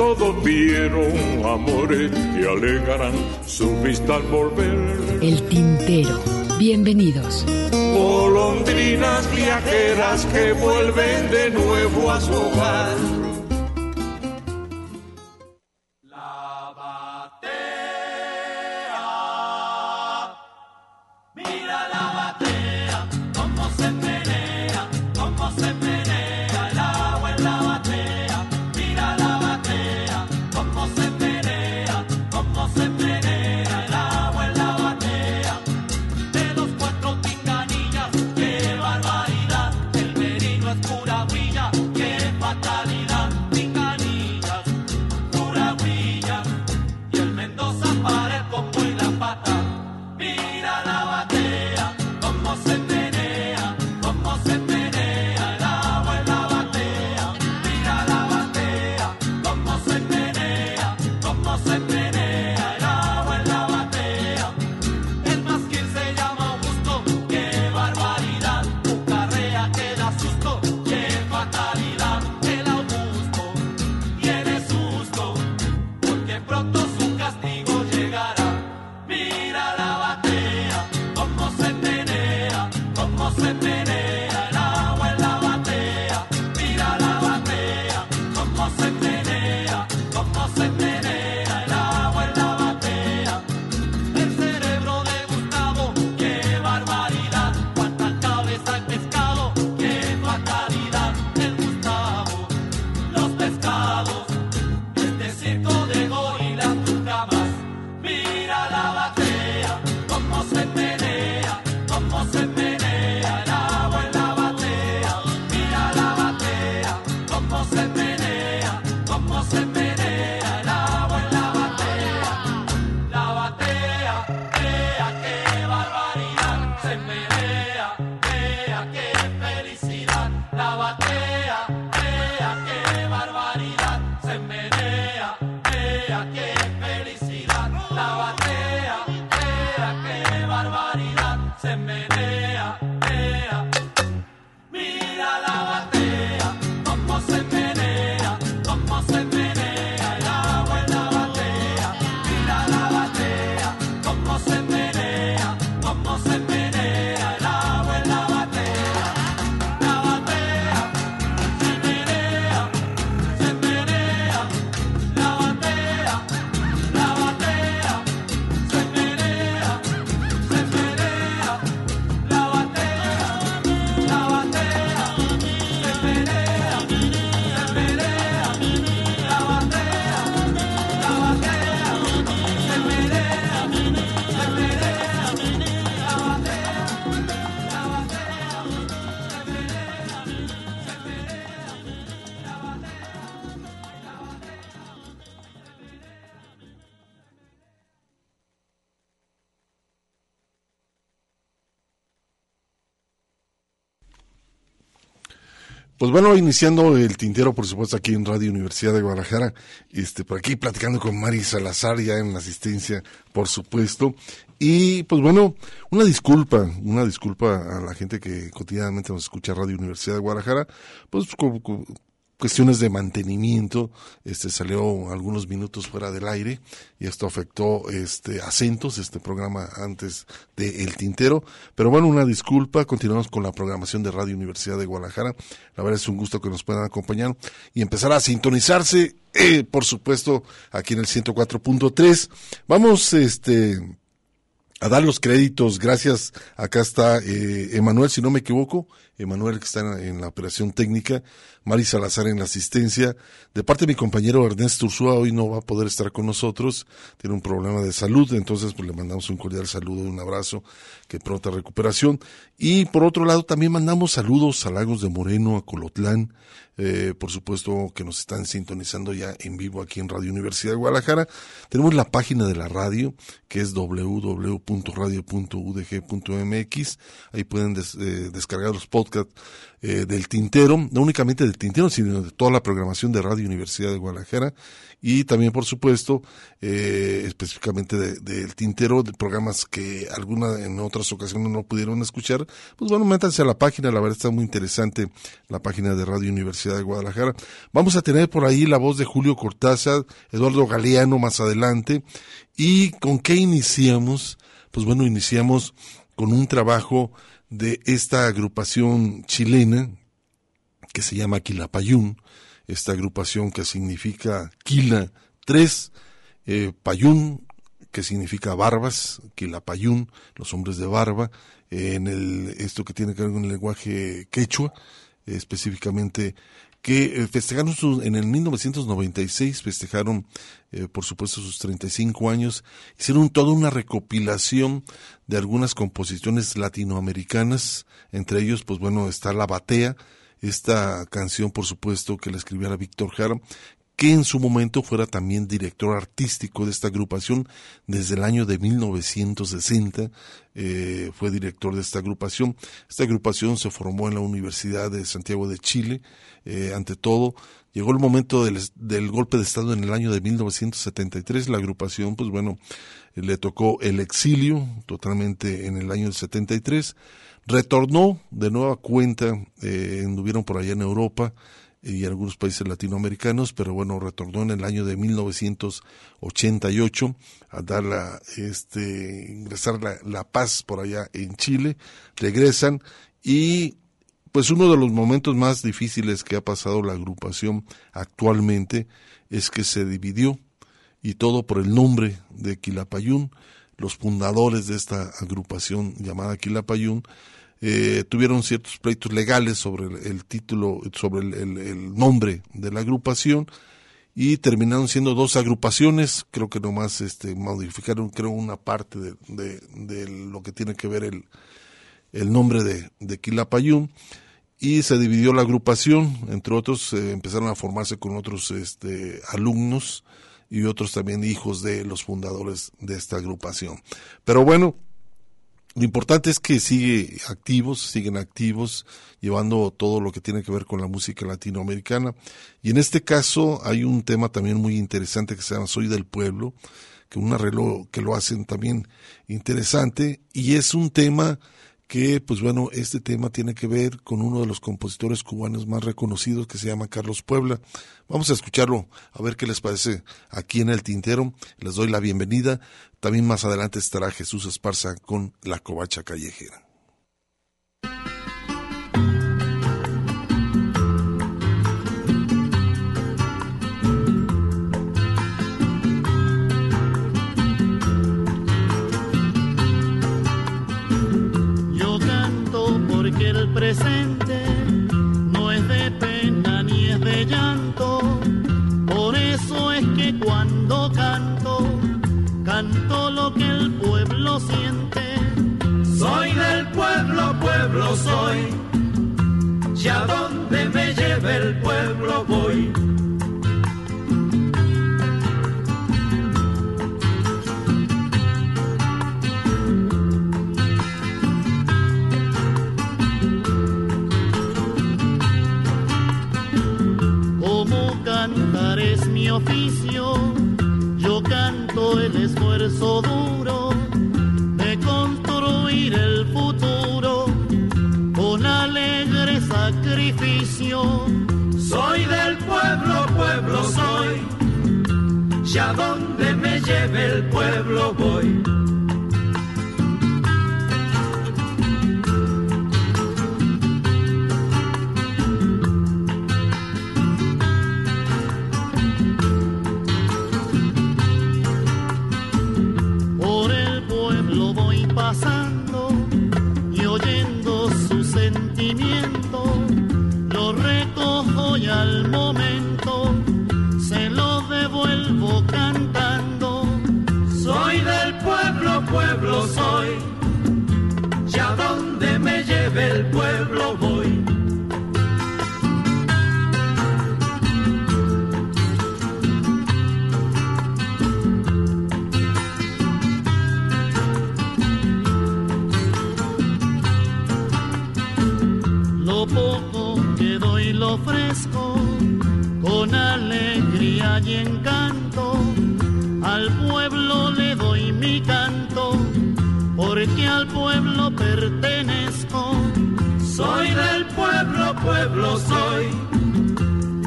Todos vieron amores y alegarán su vista al volver. El tintero. Bienvenidos. Golondrinas viajeras que vuelven de nuevo a su hogar. Pues bueno, iniciando el tintero, por supuesto, aquí en Radio Universidad de Guadalajara, este, por aquí platicando con Mari Salazar, ya en la asistencia, por supuesto. Y pues bueno, una disculpa, una disculpa a la gente que cotidianamente nos escucha Radio Universidad de Guadalajara, pues cuestiones de mantenimiento, este salió algunos minutos fuera del aire y esto afectó este acentos, este programa antes de El Tintero, pero bueno, una disculpa, continuamos con la programación de Radio Universidad de Guadalajara. La verdad es un gusto que nos puedan acompañar y empezar a sintonizarse eh, por supuesto aquí en el 104.3. Vamos este a dar los créditos. Gracias. Acá está eh, Emanuel, si no me equivoco. Emanuel que está en, en la operación técnica. Mari Salazar en la asistencia. De parte de mi compañero Ernesto Ursúa, hoy no va a poder estar con nosotros. Tiene un problema de salud. Entonces, pues le mandamos un cordial saludo, un abrazo. Que pronta recuperación. Y por otro lado, también mandamos saludos a Lagos de Moreno, a Colotlán. Eh, por supuesto que nos están sintonizando ya en vivo aquí en Radio Universidad de Guadalajara. Tenemos la página de la radio que es www.radio.udg.mx. Ahí pueden des- eh, descargar los podcasts eh, del Tintero, no únicamente del Tintero, sino de toda la programación de Radio Universidad de Guadalajara y también, por supuesto, eh, específicamente de- del Tintero, de programas que alguna en otras ocasiones no pudieron escuchar. Pues bueno, métanse a la página, la verdad está muy interesante la página de Radio Universidad de Guadalajara. Vamos a tener por ahí la voz de Julio Cortázar, Eduardo Galeano más adelante. ¿Y con qué iniciamos? Pues bueno, iniciamos con un trabajo de esta agrupación chilena que se llama Quilapayún, esta agrupación que significa Quila 3, eh, Payún, que significa barbas, Quilapayún, los hombres de barba, eh, en el, esto que tiene que ver con el lenguaje quechua, eh, específicamente que eh, festejaron su, en el 1996, festejaron eh, por supuesto sus 35 años, hicieron toda una recopilación de algunas composiciones latinoamericanas, entre ellos pues bueno está La Batea, esta canción por supuesto que la escribiera Víctor Jara, que en su momento fuera también director artístico de esta agrupación desde el año de 1960, eh, fue director de esta agrupación. Esta agrupación se formó en la Universidad de Santiago de Chile, eh, ante todo. Llegó el momento del, golpe de Estado en el año de 1973, la agrupación, pues bueno, le tocó el exilio totalmente en el año del 73, retornó de nueva cuenta, eh, anduvieron por allá en Europa, y algunos países latinoamericanos, pero bueno, retornó en el año de 1988 a dar la, este, ingresar la, la paz por allá en Chile, regresan y pues uno de los momentos más difíciles que ha pasado la agrupación actualmente es que se dividió y todo por el nombre de Quilapayún, los fundadores de esta agrupación llamada Quilapayún, eh, tuvieron ciertos pleitos legales sobre el, título, sobre el, nombre de la agrupación y terminaron siendo dos agrupaciones, creo que nomás este, modificaron creo una parte de, de, de lo que tiene que ver el, el nombre de, de Quilapayún y se dividió la agrupación, entre otros eh, empezaron a formarse con otros este, alumnos y otros también hijos de los fundadores de esta agrupación. Pero bueno, lo importante es que sigue activos, siguen activos, llevando todo lo que tiene que ver con la música latinoamericana. Y en este caso hay un tema también muy interesante que se llama Soy del Pueblo, que un arreglo que lo hacen también interesante, y es un tema que, pues bueno, este tema tiene que ver con uno de los compositores cubanos más reconocidos que se llama Carlos Puebla. Vamos a escucharlo, a ver qué les parece aquí en el tintero. Les doy la bienvenida. También más adelante estará Jesús Esparza con La Covacha Callejera. Presente no es de pena ni es de llanto. Por eso es que cuando canto, canto lo que el pueblo siente. Soy del pueblo, pueblo soy. Y a donde me lleve el pueblo voy. Mi oficio, yo canto el esfuerzo duro de construir el futuro con alegre sacrificio. Soy del pueblo, pueblo soy. Y a donde me lleve el pueblo voy. Por el pueblo voy passar. Ofrezco con alegría y encanto. Al pueblo le doy mi canto, porque al pueblo pertenezco. Soy del pueblo, pueblo soy.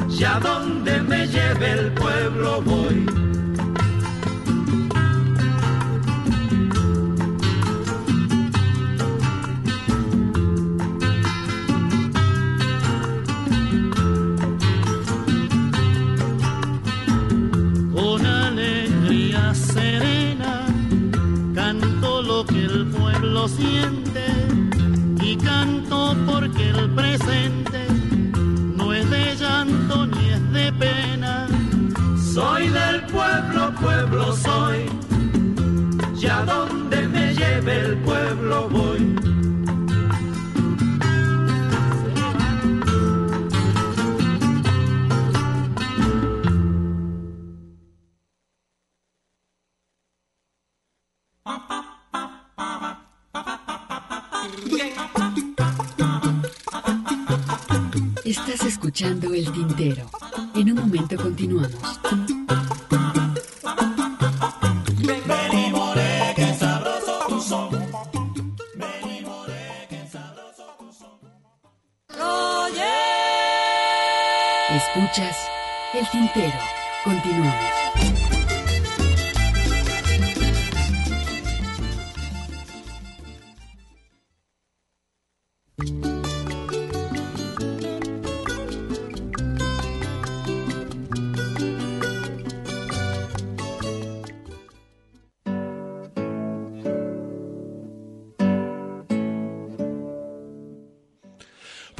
Ya donde me lleve el pueblo voy. Siente y canto porque el presente no es de llanto ni es de pena. Soy del pueblo, pueblo soy. Ya donde me lleve el pueblo voy.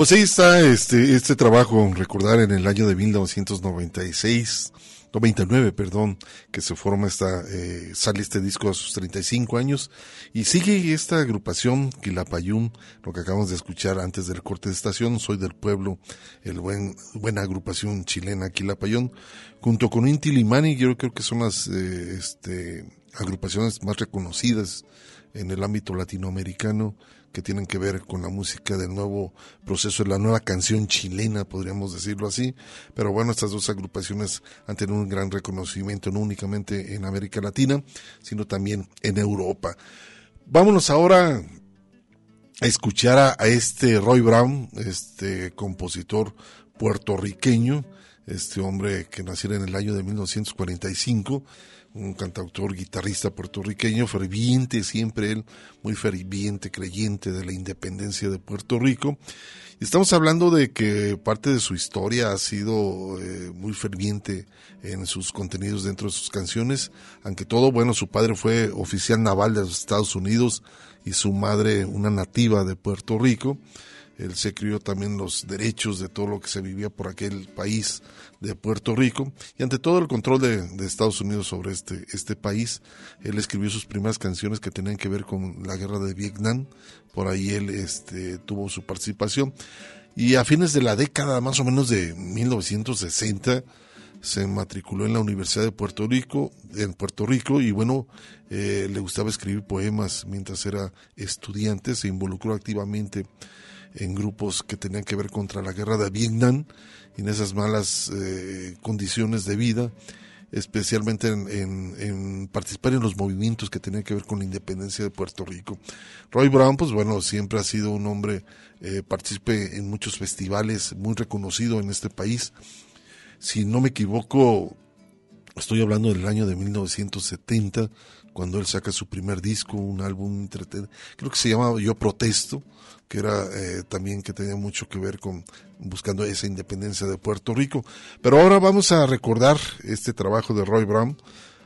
Pues ahí está este, este trabajo, recordar en el año de 1996, 99, perdón, que se forma esta, eh, sale este disco a sus 35 años y sigue esta agrupación Quilapayún, lo que acabamos de escuchar antes del corte de estación, Soy del Pueblo, el buen, buena agrupación chilena Quilapayún, junto con Inti Limani, yo creo que son las, eh, este, agrupaciones más reconocidas en el ámbito latinoamericano que tienen que ver con la música del nuevo proceso de la nueva canción chilena, podríamos decirlo así. Pero bueno, estas dos agrupaciones han tenido un gran reconocimiento, no únicamente en América Latina, sino también en Europa. Vámonos ahora a escuchar a, a este Roy Brown, este compositor puertorriqueño, este hombre que nació en el año de 1945 un cantautor, guitarrista puertorriqueño, ferviente, siempre él, muy ferviente, creyente de la independencia de Puerto Rico. Estamos hablando de que parte de su historia ha sido eh, muy ferviente en sus contenidos dentro de sus canciones, aunque todo, bueno, su padre fue oficial naval de los Estados Unidos y su madre una nativa de Puerto Rico. Él se crió también los derechos de todo lo que se vivía por aquel país de Puerto Rico y ante todo el control de, Estados Unidos sobre este, este país. Él escribió sus primeras canciones que tenían que ver con la guerra de Vietnam. Por ahí él este, tuvo su participación. Y a fines de la década más o menos de 1960 se matriculó en la Universidad de Puerto Rico, en Puerto Rico, y bueno, eh, le gustaba escribir poemas mientras era estudiante, se involucró activamente en grupos que tenían que ver contra la guerra de Vietnam en esas malas eh, condiciones de vida, especialmente en, participar en los movimientos que tenían que ver con la independencia de Puerto Rico. Roy Brown, pues bueno, siempre ha sido un hombre, eh, participé en muchos festivales, muy reconocido en este país. Si no me equivoco, estoy hablando del año de 1970, cuando él saca su primer disco, un álbum, creo que se llamaba Yo Protesto, que era eh, también que tenía mucho que ver con buscando esa independencia de Puerto Rico. Pero ahora vamos a recordar este trabajo de Roy Brown.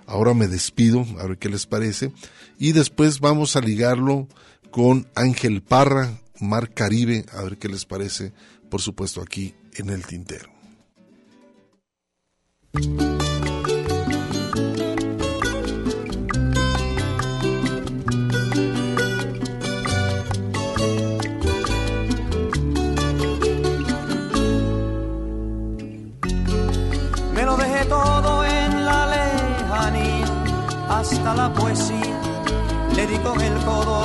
Ahora me despido, a ver qué les parece. Y después vamos a ligarlo con Ángel Parra, Mar Caribe, a ver qué les parece, por supuesto, aquí en el tintero. Hasta la poesía le di con el codo,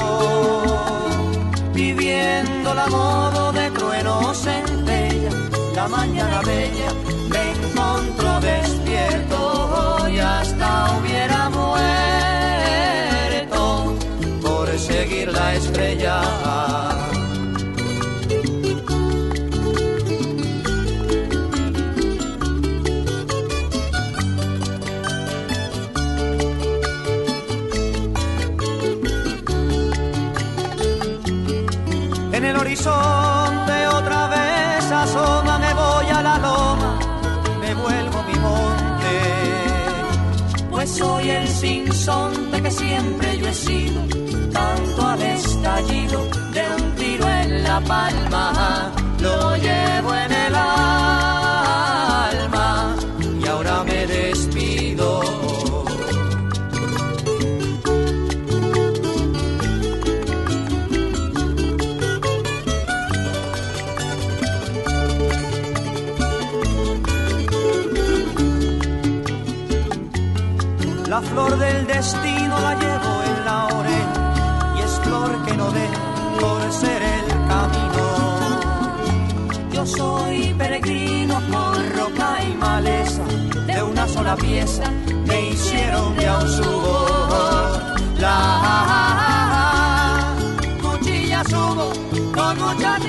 viviendo la modo de cruel no centella, la mañana bella me encontró despierto y hasta hubiera muerto por seguir la estrella. Horizonte otra vez asoma, me voy a la loma, me vuelvo mi monte. Pues soy el sinsonte que siempre yo he sido, tanto al estallido de un tiro en la palma, lo llevo en el alma flor del destino la llevo en la oreja y es flor que no ve por ser el camino. Yo soy peregrino por roca y maleza, de una sola pieza me hicieron de un subo. La cuchilla subo con mucha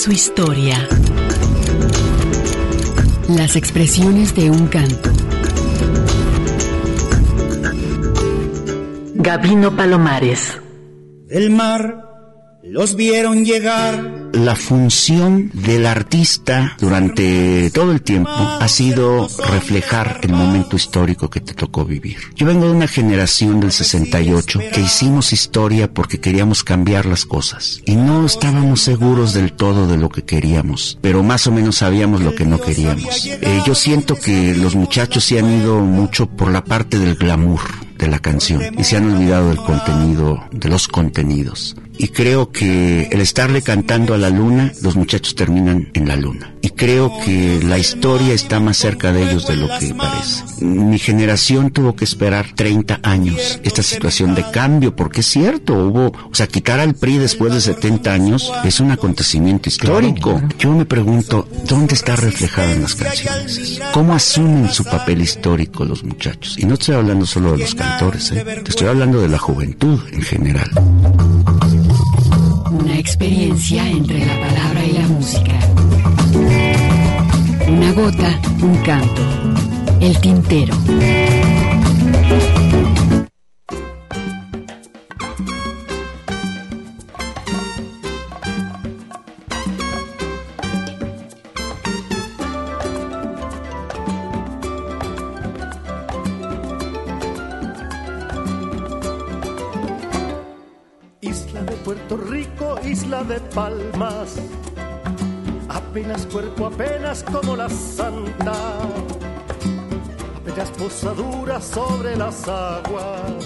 su historia. Las expresiones de un canto. Gabino Palomares. del mar los vieron llegar. La función del artista durante todo el tiempo ha sido reflejar el momento histórico que te tocó vivir. Yo vengo de una generación del 68 que hicimos historia porque queríamos cambiar las cosas y no estábamos seguros del todo de lo que queríamos, pero más o menos sabíamos lo que no queríamos. Eh, yo siento que los muchachos se han ido mucho por la parte del glamour de la canción y se han olvidado del contenido, de los contenidos. Y creo que el estarle cantando a la luna, los muchachos terminan en la luna. Y creo que la historia está más cerca de ellos de lo que parece. Mi generación tuvo que esperar 30 años esta situación de cambio, porque es cierto, hubo, o sea, quitar al PRI después de 70 años es un acontecimiento histórico. Yo me pregunto, ¿dónde está reflejado en las canciones? ¿Cómo asumen su papel histórico los muchachos? Y no estoy hablando solo de los cantores, ¿eh? te estoy hablando de la juventud en general. Una experiencia entre la palabra y la música. Una gota, un canto. El tintero. Isla de Puerto Rico, isla de palmas, apenas cuerpo apenas como la santa, apenas posadura sobre las aguas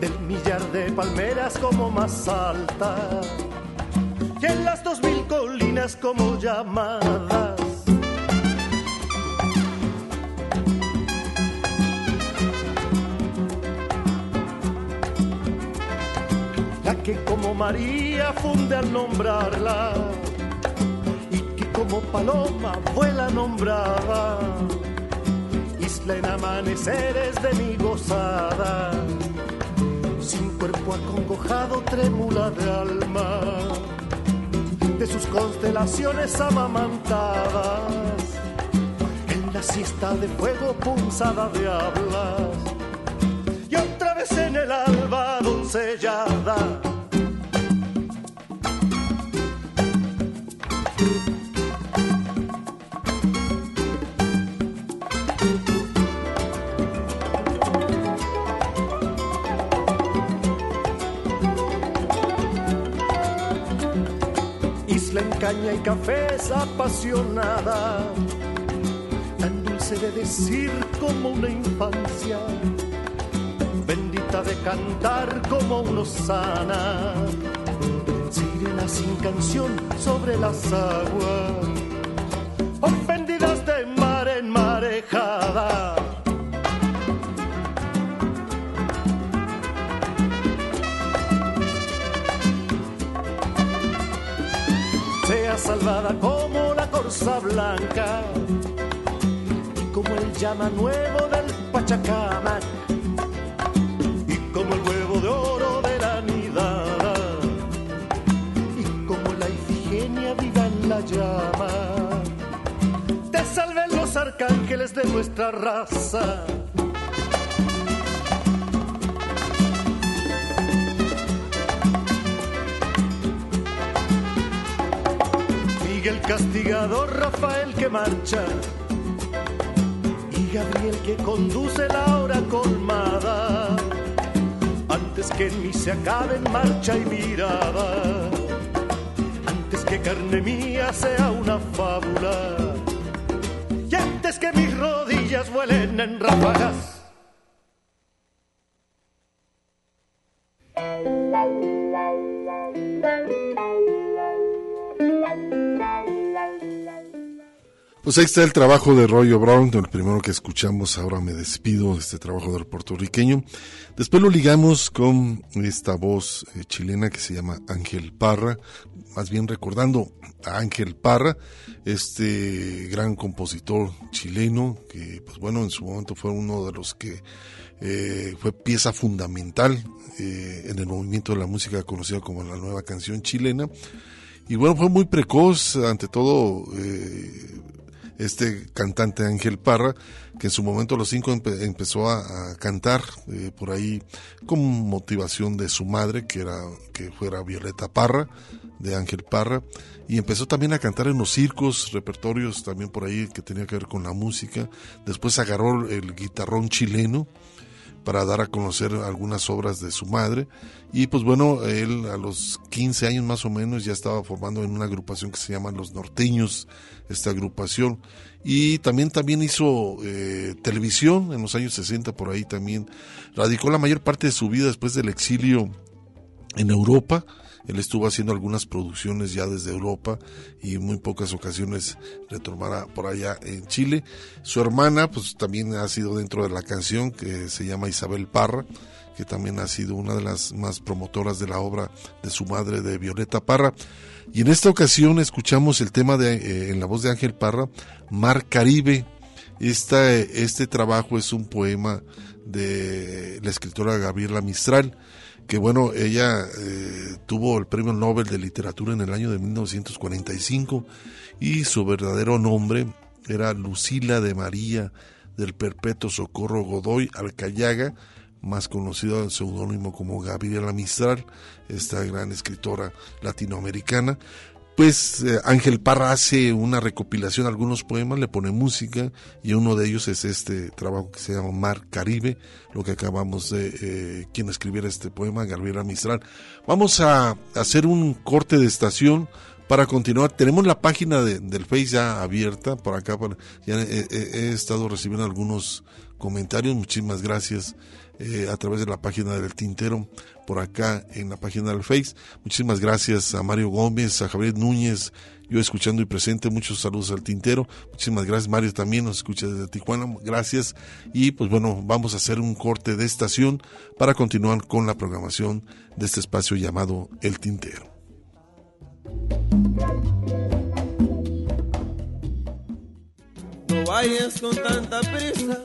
del millar de palmeras como más alta, y en las dos mil colinas como llamadas. La que como María funde al nombrarla como paloma vuela nombrada. Isla en amaneceres de mi gozada, sin cuerpo acongojado, trémula de alma, de sus constelaciones amamantadas, en la siesta de fuego punzada de hablas, y otra vez en el alba doncellada. Isla en caña y café es apasionada, tan dulce de decir como una infancia, bendita de cantar como uno sana, sirena sin canción sobre las aguas, salvada como la corza blanca y como el llama nuevo del Pachacamac y como el huevo de oro de la nidada y como la Ifigenia viva en la llama. Te salven los arcángeles de nuestra raza. Miguel Castigador, Rafael que marcha y Gabriel que conduce la hora colmada. Antes que en mí se acaben marcha y mirada, antes que carne mía sea una fábula y antes que mis rodillas vuelen en ráfagas. Pues ahí está el trabajo de Roy Brown, el primero que escuchamos, ahora me despido de este trabajo del puertorriqueño. Después lo ligamos con esta voz eh, chilena que se llama Ángel Parra, más bien recordando a Ángel Parra, este gran compositor chileno que, pues bueno, en su momento fue uno de los que eh, fue pieza fundamental eh, en el movimiento de la música conocida como la nueva canción chilena. Y bueno, fue muy precoz, ante todo, este cantante Ángel Parra, que en su momento a los cinco empe- empezó a, a cantar eh, por ahí con motivación de su madre, que era que fuera Violeta Parra, de Ángel Parra, y empezó también a cantar en los circos, repertorios también por ahí que tenía que ver con la música. Después agarró el guitarrón chileno para dar a conocer algunas obras de su madre. Y pues bueno, él a los 15 años más o menos ya estaba formando en una agrupación que se llama Los Norteños, esta agrupación. Y también, también hizo eh, televisión en los años 60, por ahí también. Radicó la mayor parte de su vida después del exilio en Europa. Él estuvo haciendo algunas producciones ya desde Europa y muy pocas ocasiones retornará por allá en Chile. Su hermana, pues también ha sido dentro de la canción que se llama Isabel Parra, que también ha sido una de las más promotoras de la obra de su madre, de Violeta Parra. Y en esta ocasión escuchamos el tema de, eh, en la voz de Ángel Parra, Mar Caribe. Esta, este trabajo es un poema de la escritora Gabriela Mistral que bueno, ella eh, tuvo el premio Nobel de Literatura en el año de 1945 y su verdadero nombre era Lucila de María del Perpetuo Socorro Godoy Alcayaga, más conocido en seudónimo como Gabriela Mistral, esta gran escritora latinoamericana. Pues eh, Ángel Parra hace una recopilación de algunos poemas, le pone música y uno de ellos es este trabajo que se llama Mar Caribe, lo que acabamos de eh, quien escribiera este poema, Gabriela Mistral. Vamos a hacer un corte de estación para continuar. Tenemos la página de- del Face ya abierta por acá. por- ya he- he estado recibiendo algunos comentarios. Muchísimas gracias eh, a través de la página del Tintero por acá en la página del Face. Muchísimas gracias a Mario Gómez, a Javier Núñez, yo escuchando y presente. Muchos saludos al Tintero. Muchísimas gracias. Mario también nos escucha desde Tijuana. Gracias. Y pues bueno, vamos a hacer un corte de estación para continuar con la programación de este espacio llamado El Tintero. No vayas con tanta prisa.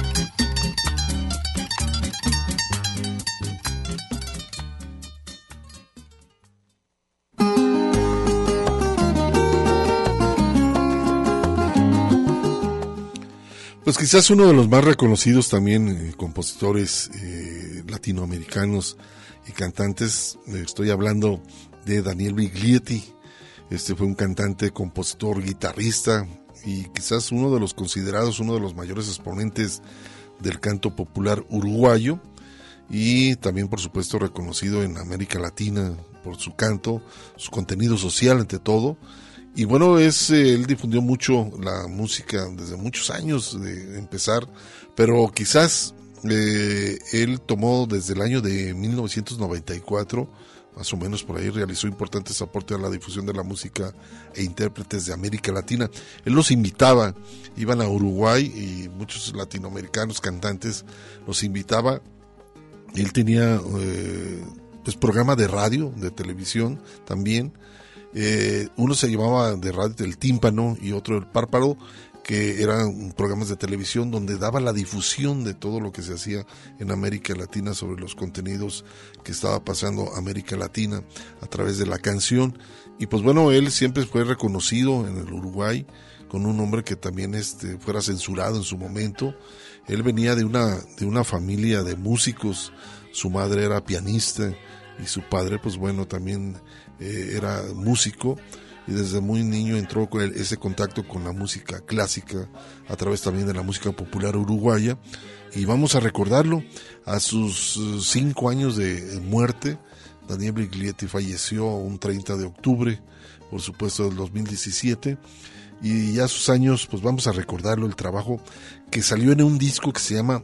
Pues quizás uno de los más reconocidos también eh, compositores eh, latinoamericanos y cantantes, eh, estoy hablando de Daniel Biglietti. Este fue un cantante, compositor, guitarrista y quizás uno de los considerados uno de los mayores exponentes del canto popular uruguayo y también por supuesto reconocido en América Latina por su canto, su contenido social ante todo. Y bueno, es, eh, él difundió mucho la música desde muchos años de empezar, pero quizás eh, él tomó desde el año de 1994, más o menos por ahí, realizó importantes aportes a la difusión de la música e intérpretes de América Latina. Él los invitaba, iban a Uruguay y muchos latinoamericanos cantantes los invitaba. Él tenía eh, pues programa de radio, de televisión también. Eh, uno se llamaba de radio el tímpano y otro el párpado, que eran programas de televisión donde daba la difusión de todo lo que se hacía en América Latina sobre los contenidos que estaba pasando América Latina a través de la canción. Y pues bueno, él siempre fue reconocido en el Uruguay con un hombre que también este, fuera censurado en su momento. Él venía de una, de una familia de músicos, su madre era pianista y su padre pues bueno también eh, era músico y desde muy niño entró con ese contacto con la música clásica a través también de la música popular uruguaya. Y vamos a recordarlo a sus eh, cinco años de muerte Daniel Briglietti falleció un 30 de octubre por supuesto del 2017 y ya sus años pues vamos a recordarlo el trabajo que salió en un disco que se llama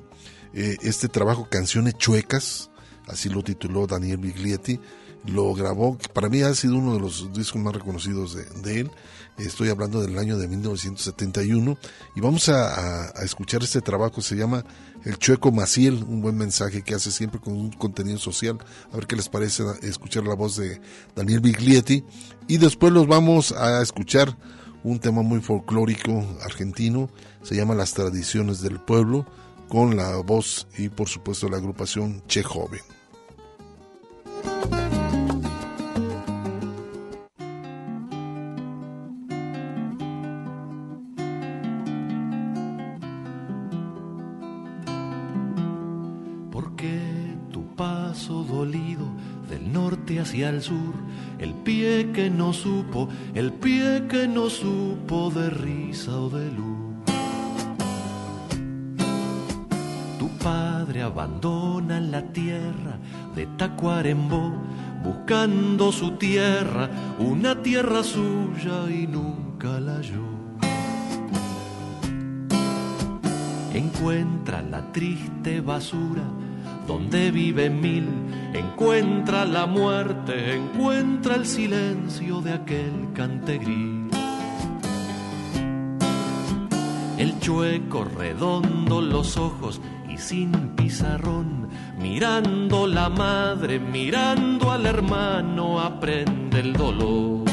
eh, este trabajo Canciones Chuecas así lo tituló Daniel Biglietti lo grabó, para mí ha sido uno de los discos más reconocidos de, él. Estoy hablando del año de 1971 y vamos a, a- a escuchar este trabajo, se llama El Chueco Maciel, un buen mensaje que hace siempre con un contenido social. A ver qué les parece escuchar la voz de Daniel Biglietti y después los vamos a escuchar un tema muy folclórico argentino, se llama Las Tradiciones del Pueblo, con la voz y por supuesto la agrupación Che Joven. Hacia el sur, el pie que no supo, el pie que no supo de risa o de luz. Tu padre abandona la tierra de Tacuarembó, buscando su tierra, una tierra suya y nunca la halló. Encuentra la triste basura donde vive mil, encuentra la muerte, encuentra el silencio de aquel cantegrí. El chueco redondo los ojos y sin pizarrón, mirando la madre, mirando al hermano, aprende el dolor.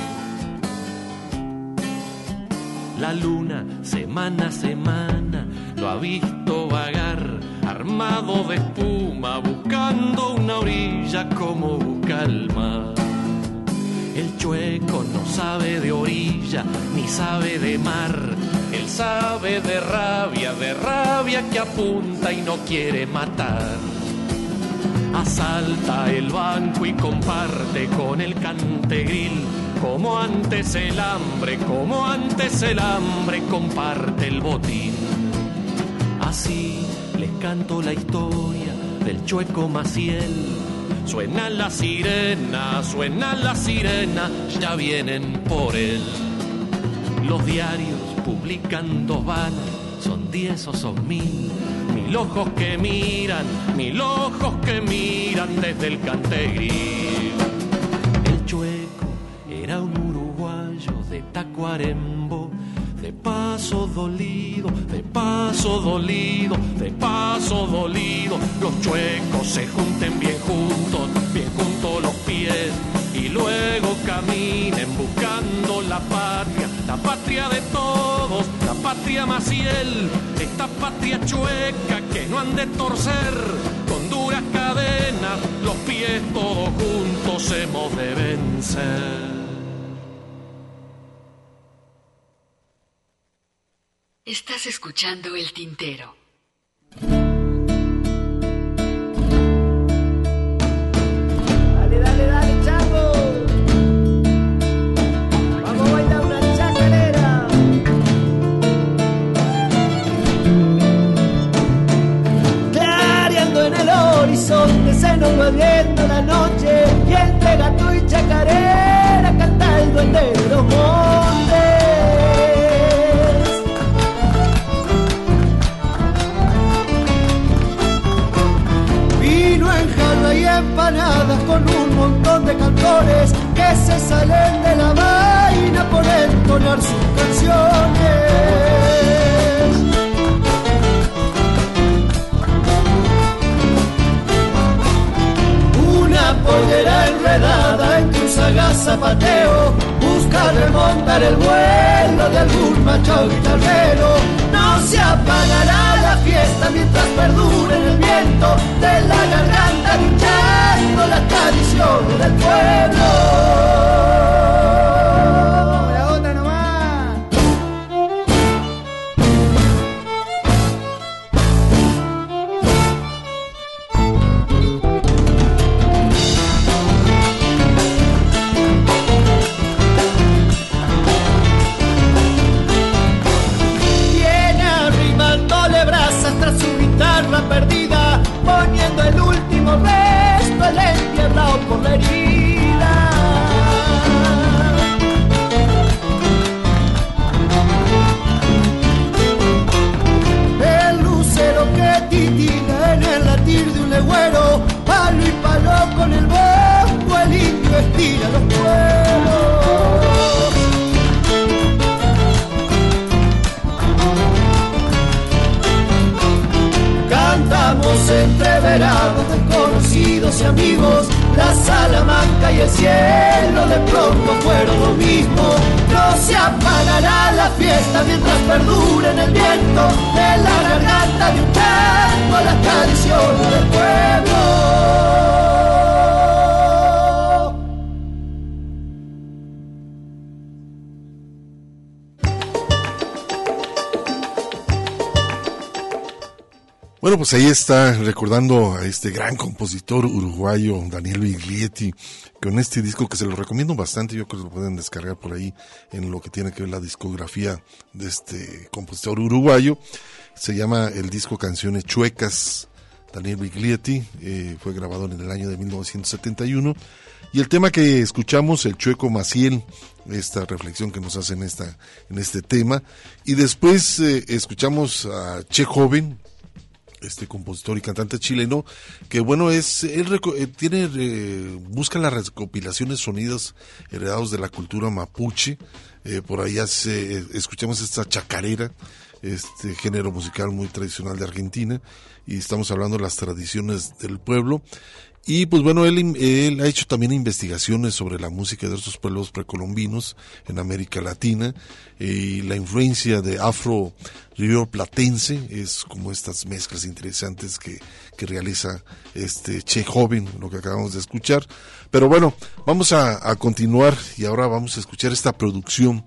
La luna, semana a semana, lo ha visto vagar, armado de espuma, buscando una orilla como busca el. El chueco no sabe de orilla, ni sabe de mar, Él sabe de rabia, de rabia que apunta y no quiere matar. Asalta el banco y comparte con el cantegril. Como antes el hambre, como antes el hambre comparte el botín. Así les canto la historia del chueco Maciel. Suena la sirena, suena la sirena, ya vienen por él. Los diarios publican dos vanas, son diez o son mil. Mil ojos que miran, mil ojos que miran desde el cantegril. El chueco era un uruguayo de Tacuarembo, de paso dolido, de paso dolido, de paso dolido. Los chuecos se junten bien juntos, bien juntos los pies y luego caminen buscando la patria, la patria de todos, la patria Maciel, esta patria chueca que no han de torcer con duras cadenas, los pies todos juntos hemos de vencer. Estás escuchando el tintero. Dale, dale, dale, chavo. Vamos a bailar una chacarera. Clareando en el horizonte se nos va viendo la noche y entre gato y chacarera canta el duende de los que se salen de la vaina por entonar sus canciones. Una pollera enredada entre un sagaz zapateo busca remontar el vuelo de algún macho guitarrero. No se apagará la fiesta mientras perdure en el viento de la garganta luchando las tradiciones del pueblo. Entre veranos desconocidos y amigos, la Salamanca y el cielo de pronto fueron lo mismo. No se apagará la fiesta mientras perdure en el viento de la garganta de un tango las tradiciones del pueblo. Bueno, pues ahí está recordando a este gran compositor uruguayo, Daniel Biglietti, con este disco que se lo recomiendo bastante, yo creo que lo pueden descargar por ahí en lo que tiene que ver la discografía de este compositor uruguayo. Se llama el disco Canciones Chuecas, Daniel Biglietti, eh, fue grabado en el año de 1971. Y el tema que escuchamos, el Chueco Maciel, esta reflexión que nos hace en, esta, en este tema. Y después eh, escuchamos a Che Joven, este compositor y cantante chileno, que bueno, es, él eh, tiene, eh, busca las recopilaciones sonidos heredados de la cultura mapuche, eh, por ahí hace, escuchamos esta chacarera, este género musical muy tradicional de Argentina, y estamos hablando de las tradiciones del pueblo, Y pues bueno, él, él ha hecho también investigaciones sobre la música de estos pueblos precolombinos en América Latina y la influencia de afro río platense es como estas mezclas interesantes que, que realiza este Che Joven, lo que acabamos de escuchar. Pero bueno, vamos a, a continuar y ahora vamos a escuchar esta producción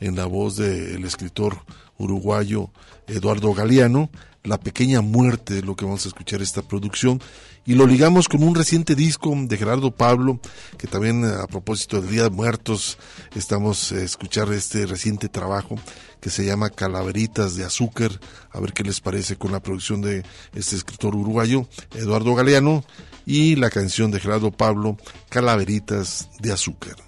en la voz del escritor uruguayo Eduardo Galeano, La pequeña muerte, lo que vamos a escuchar esta producción, y lo ligamos con un reciente disco de Gerardo Pablo, que también a propósito del Día de Muertos estamos a escuchar este reciente trabajo que se llama Calaveritas de Azúcar, a ver qué les parece con la producción de este escritor uruguayo, Eduardo Galeano, y la canción de Gerardo Pablo, Calaveritas de Azúcar.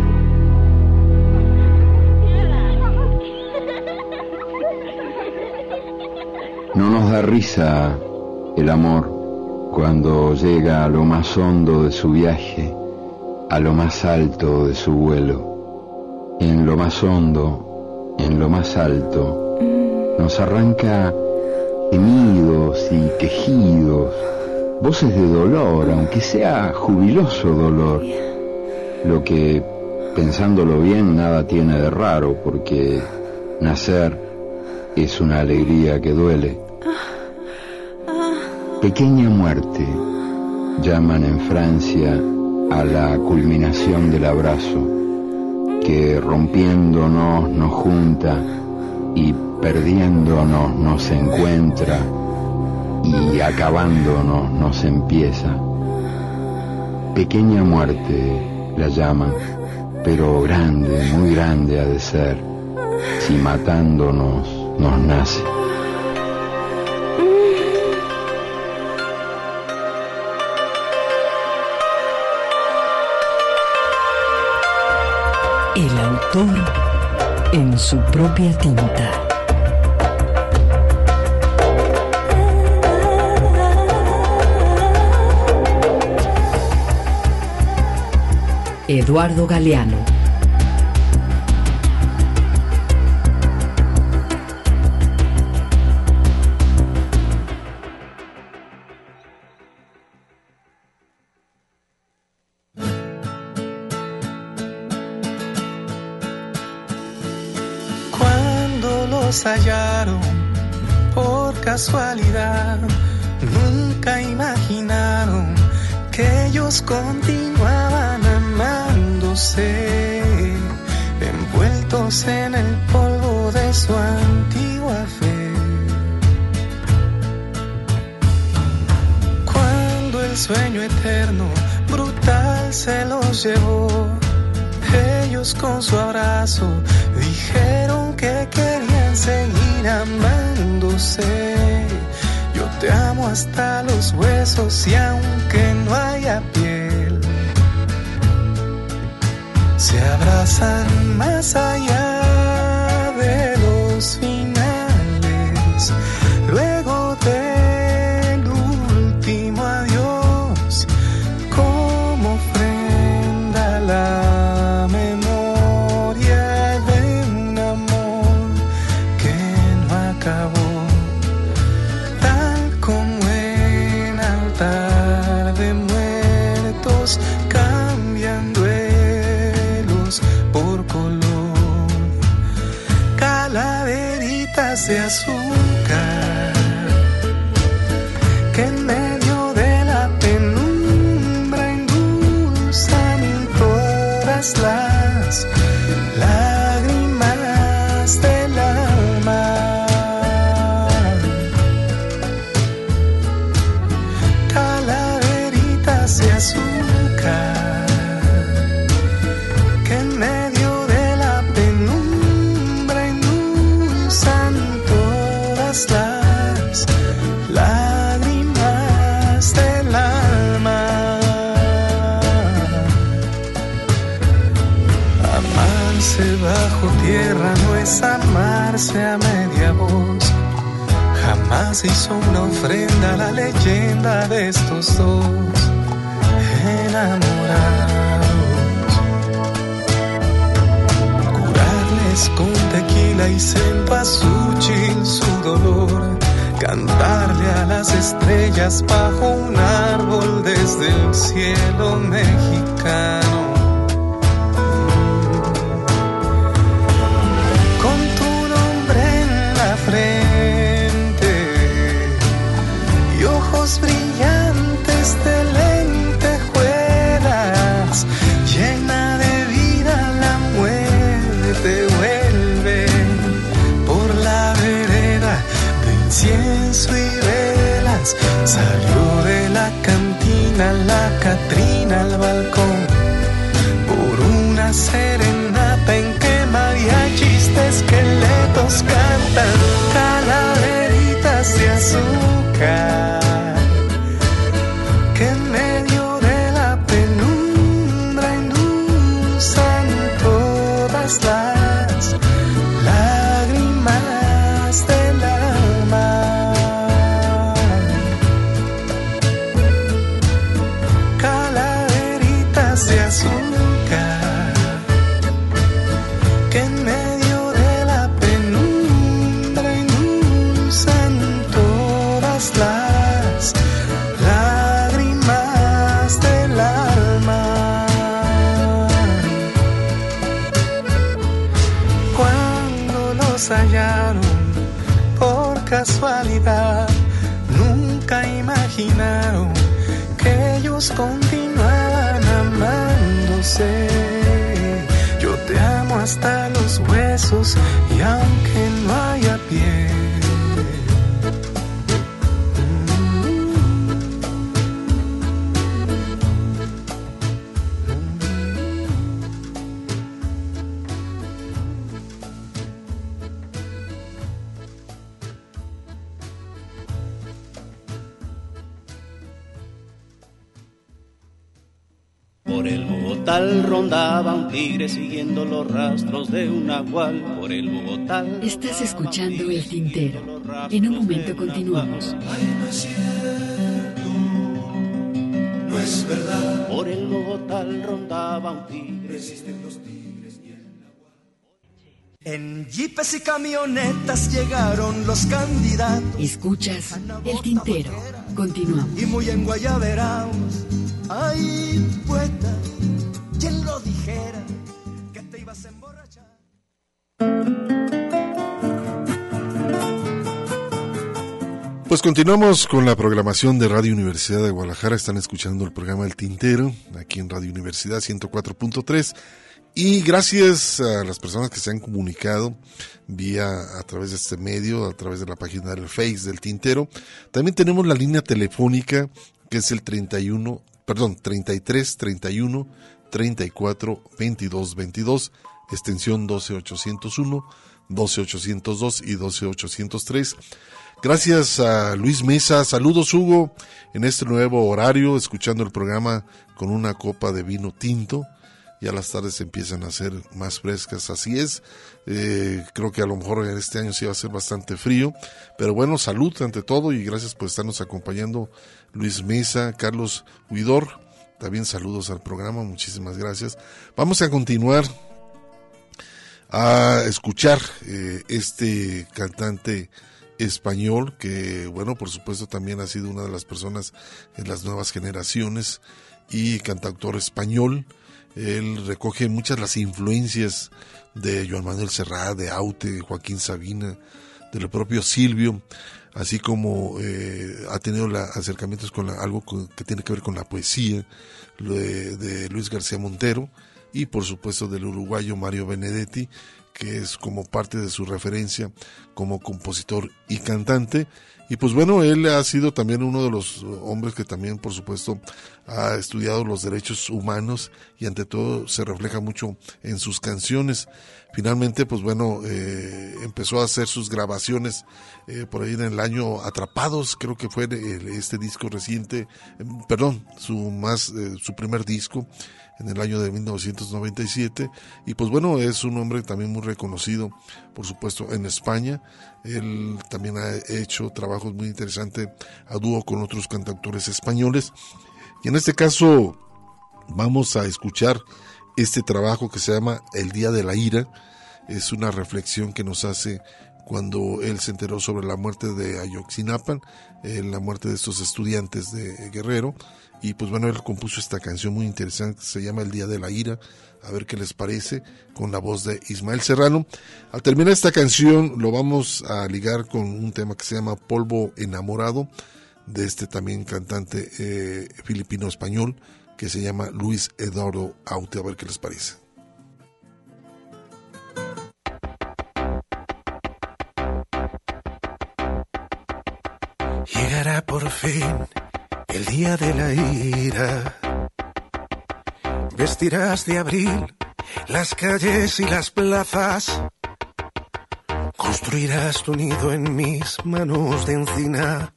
Risa el amor cuando llega a lo más hondo de su viaje, a lo más alto de su vuelo. En lo más hondo, en lo más alto, nos arranca gemidos y quejidos, voces de dolor, aunque sea jubiloso dolor. Lo que, pensándolo bien, nada tiene de raro, porque nacer es una alegría que duele. Pequeña muerte, llaman en Francia a la culminación del abrazo, que rompiéndonos nos junta y perdiéndonos nos encuentra y acabándonos nos empieza. Pequeña muerte la llaman, pero grande, muy grande ha de ser, si matándonos nos nace. El autor en su propia tinta. Eduardo Galeano. Por el Bogotá rondaba un tigre siguiendo los rastros de un nahual. Por el Bogotá. Estás escuchando El Tintero. En un momento continuamos. No es verdad. Por el Bogotá rondaba un tigre. En jeepes y camionetas llegaron los candidatos. Escuchas El Tintero. Continuamos. Y muy en Guayaberaos. Ay, poeta, ¿quién lo dijera? Que te ibas a emborrachar. Pues continuamos con la programación de Radio Universidad de Guadalajara. Están escuchando el programa El Tintero, aquí en Radio Universidad 104.3. Y gracias a las personas que se han comunicado vía a través de este medio, a través de la página del Face del Tintero. También tenemos la línea telefónica que es el 31, perdón, 33 31 34 22 22, extensión 12801, 12802 y 12803. Gracias a Luis Mesa. Saludos, Hugo, en este nuevo horario, escuchando el programa con una copa de vino tinto. Ya las tardes empiezan a ser más frescas, así es. Eh, creo que a lo mejor este año sí va a ser bastante frío. Pero bueno, salud ante todo y gracias por estarnos acompañando Luis Mesa, Carlos Huidor. También saludos al programa, muchísimas gracias. Vamos a continuar a escuchar eh, este cantante español que bueno por supuesto también ha sido una de las personas en las nuevas generaciones y cantautor español él recoge muchas las influencias de Joan Manuel Serrat, de Aute, de Joaquín Sabina, del propio Silvio, así como eh, ha tenido la, acercamientos con la, algo que tiene que ver con la poesía de, de Luis García Montero y por supuesto del uruguayo Mario Benedetti, que es como parte de su referencia como compositor y cantante. Y pues bueno, él ha sido también uno de los hombres que también, por supuesto, ha estudiado los derechos humanos y ante todo se refleja mucho en sus canciones. Finalmente, pues bueno, eh, empezó a hacer sus grabaciones eh, por ahí en el año Atrapados, creo que fue el- este disco reciente, eh, perdón, su más, eh, su primer disco en el año de 1997 y pues bueno es un hombre también muy reconocido por supuesto en España. Él también ha hecho trabajos muy interesantes a dúo con otros cantautores españoles. Y en este caso vamos a escuchar este trabajo que se llama El Día de la Ira. Es una reflexión que nos hace cuando él se enteró sobre la muerte de Ayoxinapan, eh, la muerte de estos estudiantes de Guerrero, y pues bueno, él compuso esta canción muy interesante se llama El Día de la Ira, a ver qué les parece, con la voz de Ismael Serrano. Al terminar esta canción lo vamos a ligar con un tema que se llama Polvo Enamorado, de este también cantante eh, filipino-español, que se llama Luis Eduardo Aute, a ver qué les parece. Llegará por fin el día de la ira. Vestirás de abril las calles y las plazas. Construirás tu nido en mis manos de encina.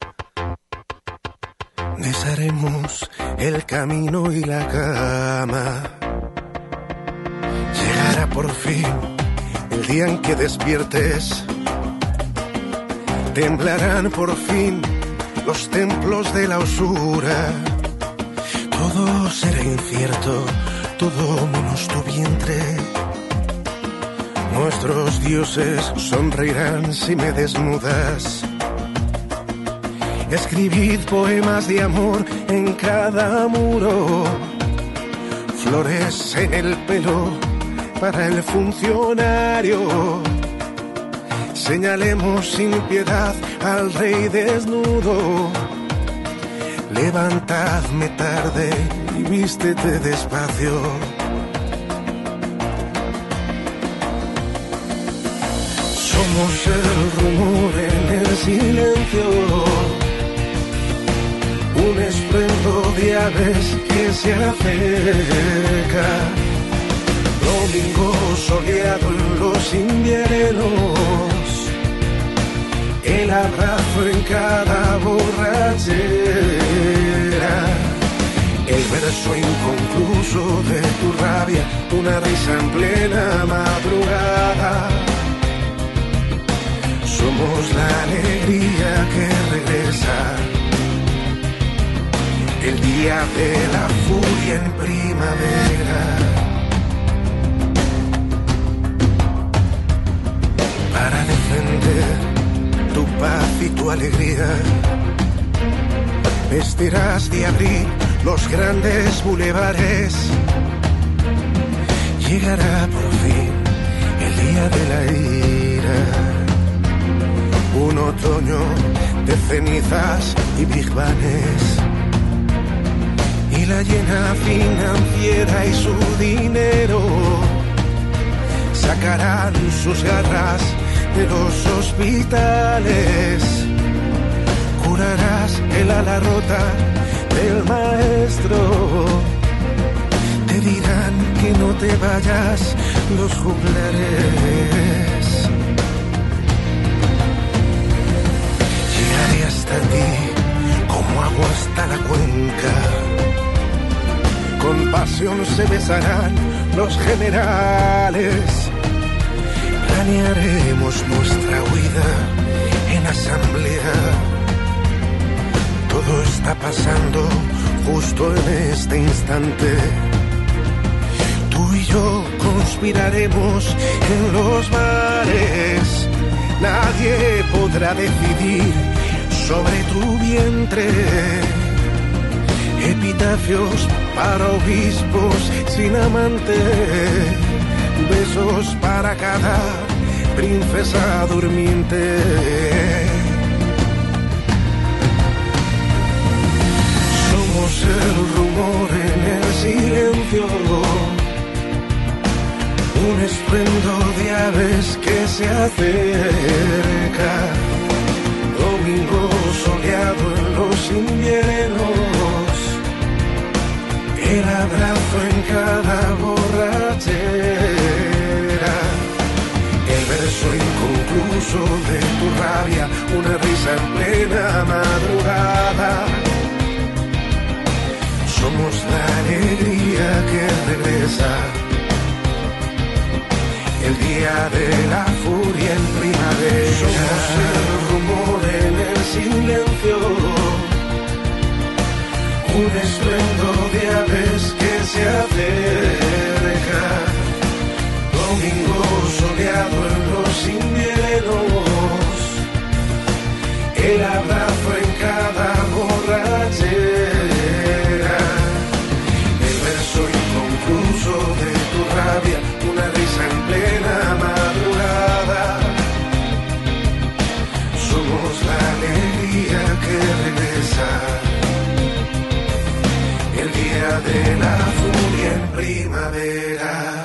Desharemos el camino y la cama. Llegará por fin el día en que despiertes. Temblarán por fin los templos de la usura. Todo será incierto, todo menos tu vientre. Nuestros dioses sonreirán si me desnudas. Escribid poemas de amor en cada muro. Flores en el pelo para el funcionario. Señalemos sin piedad al rey desnudo. Levantadme tarde y vístete despacio. Somos el rumor en el silencio. Un estruendo de aves que se acerca. Domingo soleado en los inviernos el abrazo en cada borrachera, el verso inconcluso de tu rabia, una risa en plena madrugada. Somos la alegría que regresa, el día de la furia en primavera. Y tu alegría. Vestirás de abril los grandes bulevares. Llegará por fin el día de la ira. Un otoño de cenizas y bigbanes. Y la llena financiera y su dinero sacarán sus garras de los hospitales. Curarás el ala rota del maestro. Te dirán que no te vayas los juglares. Llegaré hasta ti como agua hasta la cuenca. Con pasión se besarán los generales planearemos nuestra huida en asamblea. Todo está pasando justo en este instante. Tú y yo conspiraremos en los bares. Nadie podrá decidir sobre tu vientre. Epitafios para obispos sin amante besos para cada princesa durmiente. Somos el rumor en el silencio, un estruendo de ves que se acerca. Domingo soleado en los inviernos, de tu rabia, una risa en plena madrugada. Somos la alegría que regresa el día de la furia en primavera. Somos el rumor en el silencio, un estruendo de aves que se acerca. Domingo soleado en los inviernos, el abrazo en cada borrachera, el verso inconcluso de tu rabia, una risa en plena madrugada. Somos la alegría que regresa. El día de la furia en primavera.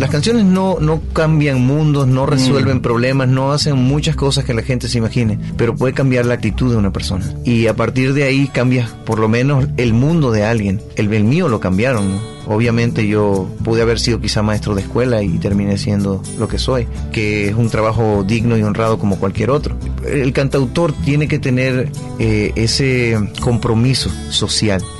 Las canciones no, no cambian mundos, no resuelven problemas, no hacen muchas cosas que la gente se imagine, pero puede cambiar la actitud de una persona. Y a partir de ahí cambia por lo menos el mundo de alguien. El, el mío lo cambiaron. ¿no? Obviamente yo pude haber sido quizá maestro de escuela y terminé siendo lo que soy, que es un trabajo digno y honrado como cualquier otro. El cantautor tiene que tener eh, ese compromiso social.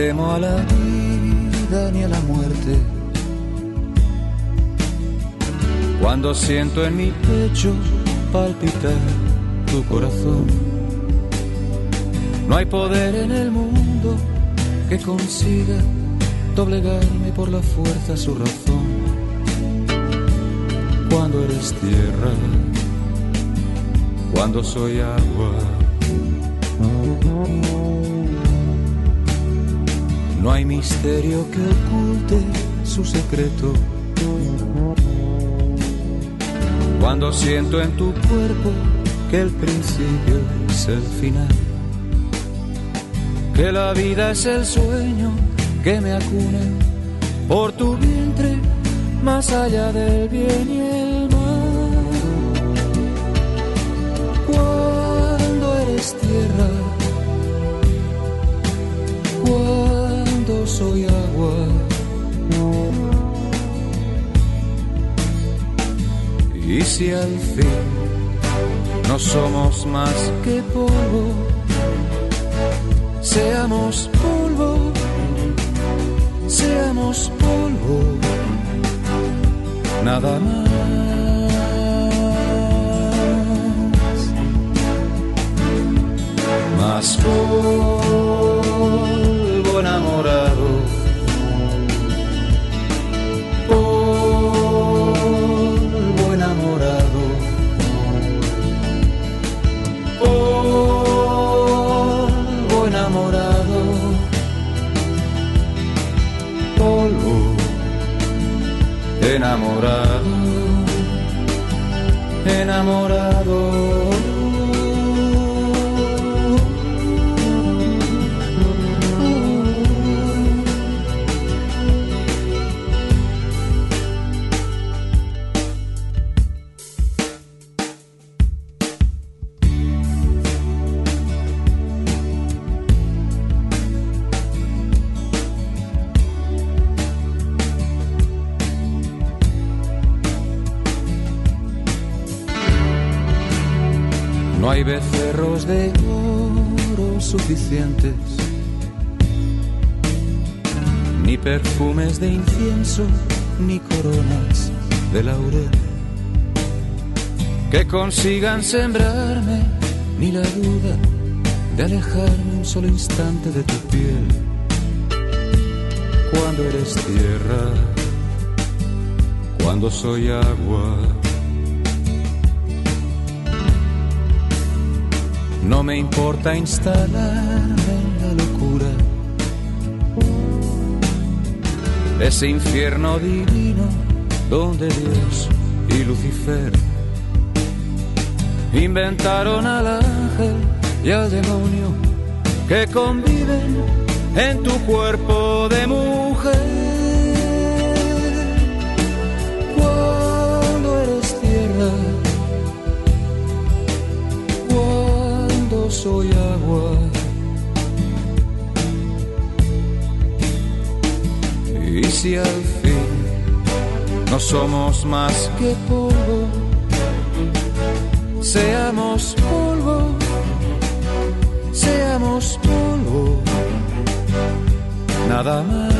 Temo a la vida ni a la muerte. Cuando siento en mi pecho palpitar tu corazón, no hay poder en el mundo que consiga doblegarme por la fuerza su razón. Cuando eres tierra, cuando soy agua. No hay misterio que oculte su secreto. Cuando siento en tu cuerpo que el principio es el final, que la vida es el sueño que me acuna por tu vientre más allá del bien y el soy agua. Y si al fin no somos más que polvo, seamos polvo, seamos polvo, nada más. Más polvo enamorado. enamorado, enamorado. De incienso, ni coronas de laurel que consigan sembrarme, ni la duda de alejarme un solo instante de tu piel. Cuando eres tierra, cuando soy agua. No me importa instalarme Ese infierno divino donde Dios y Lucifer inventaron al ángel y al demonio que conviven en tu cuerpo de mujer. Cuando eres tierra, cuando soy si al fin no somos más que polvo, seamos polvo, seamos polvo, nada más.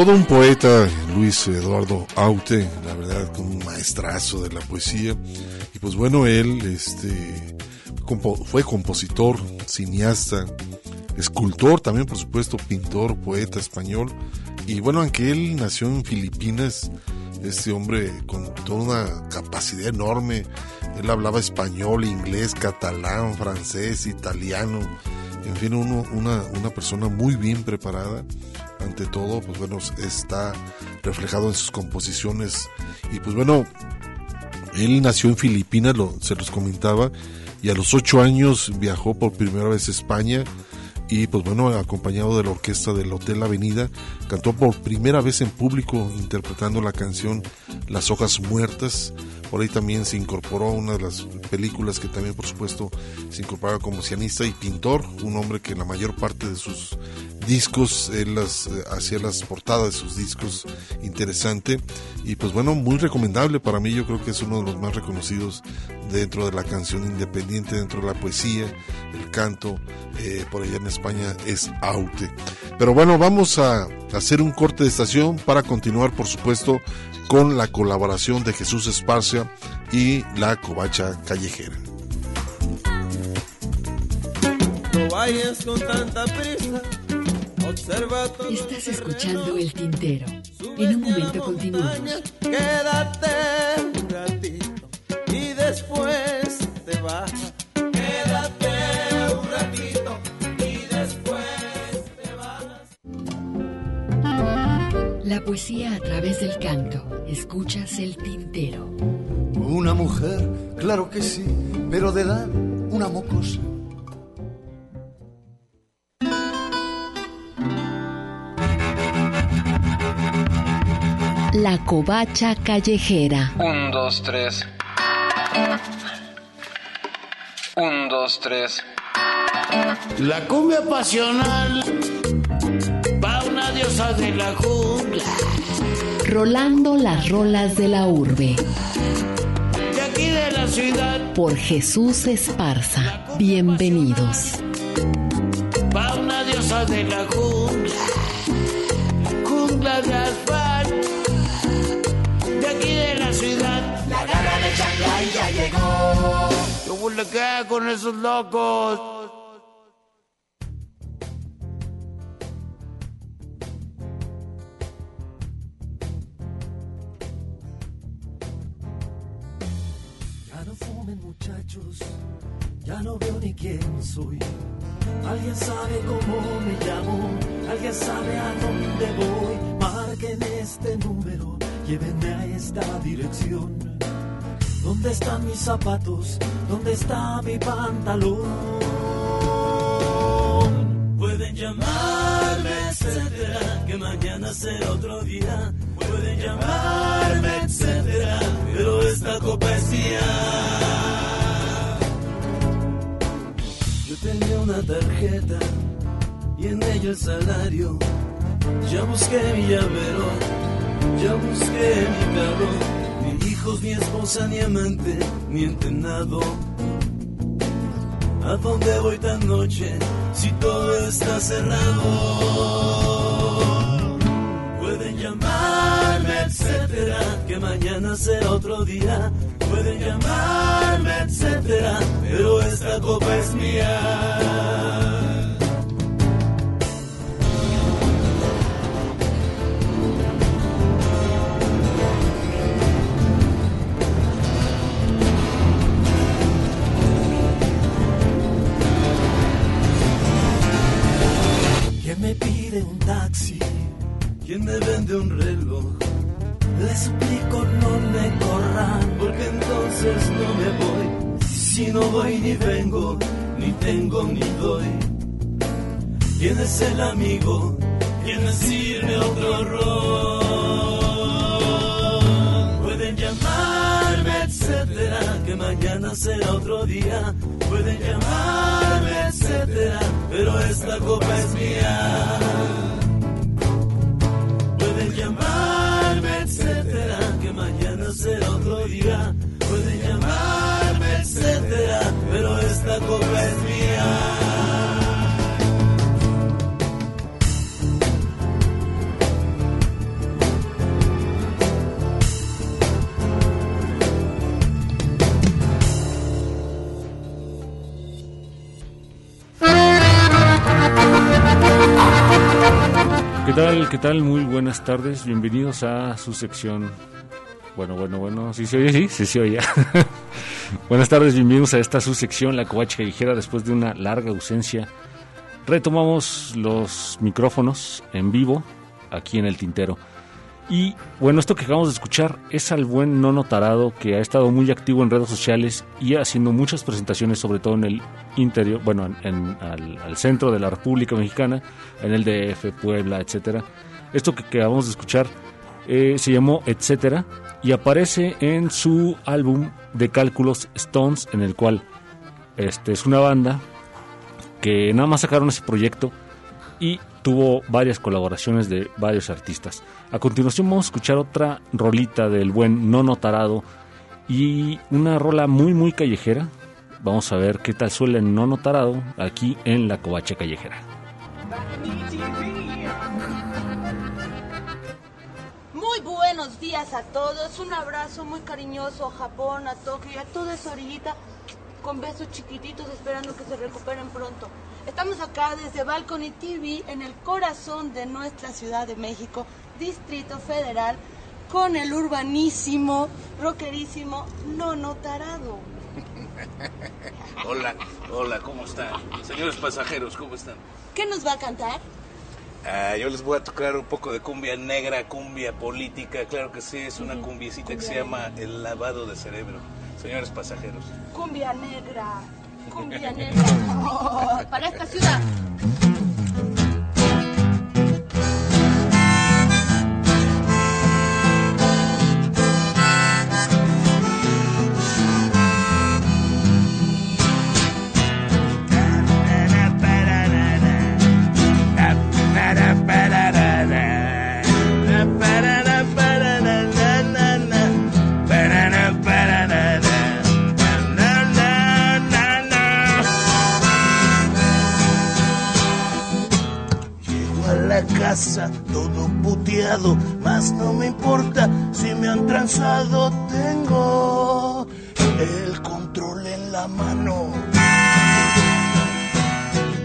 Todo un poeta, Luis Eduardo Aute, la verdad, un maestrazo de la poesía. Y pues bueno, él este, compo- fue compositor, cineasta, escultor también, por supuesto, pintor, poeta español. Y bueno, aunque él nació en Filipinas, este hombre con toda una capacidad enorme, él hablaba español, inglés, catalán, francés, italiano, en fin, uno- una, una persona muy bien preparada. Ante todo, pues bueno, está reflejado en sus composiciones. Y pues bueno, él nació en Filipinas, lo, se los comentaba, y a los ocho años viajó por primera vez a España y pues bueno, acompañado de la orquesta del Hotel Avenida, cantó por primera vez en público interpretando la canción Las hojas muertas. Por ahí también se incorporó a una de las películas que también por supuesto se incorporaba como cianista y pintor, un hombre que la mayor parte de sus discos, las, eh, hacía las portadas de sus discos, interesante y pues bueno, muy recomendable para mí, yo creo que es uno de los más reconocidos dentro de la canción independiente, dentro de la poesía, el canto, eh, por allá en España es Aute. Pero bueno, vamos a hacer un corte de estación para continuar, por supuesto, con la colaboración de Jesús Esparcia y la Covacha Callejera. No vayas con tanta prisa. Estás escuchando El Tintero. En un momento continuamos. Quédate un ratito y después te vas. La poesía a través del canto. Escuchas el tintero. Una mujer, claro que sí, pero de edad una mocosa. La covacha callejera. Un, dos, tres. Un, dos, tres. La cumbia pasional de la jungla. Rolando las rolas de la urbe. De aquí de la ciudad Por Jesús Esparza. Bienvenidos. va una diosa de la jungla. Jungla de asfalto. De aquí de la ciudad. La garra de Shanghái ya llegó. Yo voy a quedar con esos locos. Ya no veo ni quién soy. Alguien sabe cómo me llamo, alguien sabe a dónde voy. Marquen este número, llévenme a esta dirección. ¿Dónde están mis zapatos? ¿Dónde está mi pantalón? Pueden llamarme, etcétera, que mañana será otro día. Pueden llamarme, etcétera, pero esta copa es mía. Tenía una tarjeta y en ella el salario. Ya busqué mi llavero, ya busqué mi carro, ni hijos, ni esposa, ni amante, ni entrenado. ¿A dónde voy tan noche si todo está cerrado? Pueden llamarme, etcétera, que mañana será otro día. Pueden llamarme, etcétera, pero esta copa es mía. ¿Quién me pide un taxi? ¿Quién me vende un reloj? Les suplico no me corran, porque entonces no me voy. Si no voy ni vengo, ni tengo ni doy. ¿Quién es el amigo? ¿Quién me sirve otro ron? Pueden llamarme, etcétera, que mañana será otro día. Pueden llamarme, etcétera, pero esta copa es mía. Mañana otro día. Pueden llamarme, etcétera, pero esta copa es mía. ¿Qué tal? ¿Qué tal? Muy buenas tardes. Bienvenidos a su sección. Bueno, bueno, bueno. ¿Sí se oye? Sí, sí se oye. buenas tardes, bienvenidos a esta su sección, La Covacha Callejera, después de una larga ausencia. Retomamos los micrófonos en vivo aquí en el tintero. Y bueno, esto que acabamos de escuchar es al buen Nono Tarado que ha estado muy activo en redes sociales y haciendo muchas presentaciones, sobre todo en el interior, bueno, en, al centro de la República Mexicana, en el DF, Puebla, etcétera. Esto que acabamos de escuchar eh, se llamó Etcétera y aparece en su álbum de cálculos Stones, en el cual este es una banda que nada más sacaron ese proyecto y tuvo varias colaboraciones de varios artistas. A continuación vamos a escuchar otra rolita del buen Nono Tarado y una rola muy muy callejera. Vamos a ver qué tal suena el Nono Tarado aquí en la Covacha Callejera. Buenos días a todos, un abrazo muy cariñoso a Japón, a Tokio y a toda esa orillita con besos chiquititos esperando que se recuperen pronto. Estamos acá desde Balcony TV en el corazón de nuestra Ciudad de México, Distrito Federal, con el urbanísimo, rockerísimo Nono Tarado. Hola, hola, ¿cómo están? Señores pasajeros, ¿cómo están? ¿Qué nos va a cantar? Ah, yo les voy a tocar un poco de cumbia negra, cumbia política. Claro que sí, es una cumbiecita que se llama El lavado de cerebro. Señores pasajeros. Cumbia negra, cumbia negra. Oh, para esta ciudad. Todo puteado, más no me importa si me han transado. Tengo el control en la mano.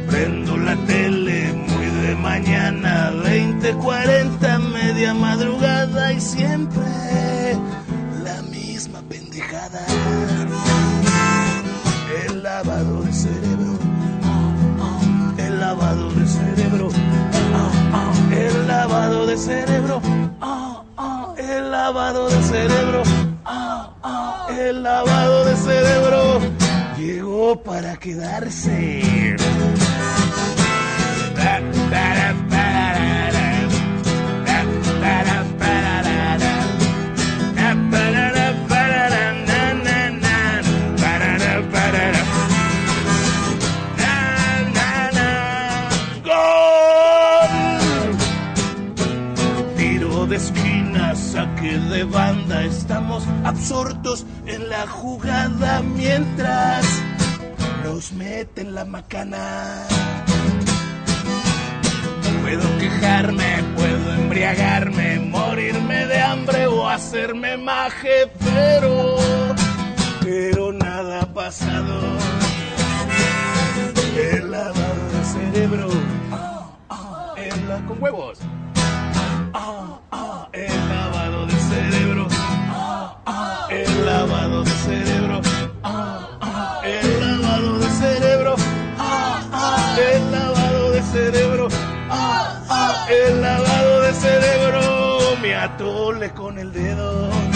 Prendo la tele muy de mañana, 20, 40, media madrugada y siempre la misma pendejada. El lavado de cerebro, el lavado de cerebro, lavado de cerebro, el lavado de cerebro, el lavado de cerebro. Llegó para quedarse. De banda, estamos absortos en la jugada mientras nos meten la macana. Puedo quejarme, puedo embriagarme, morirme de hambre o hacerme maje, pero, pero nada ha pasado. El lavado de cerebro, la- con huevos. Con el dedo.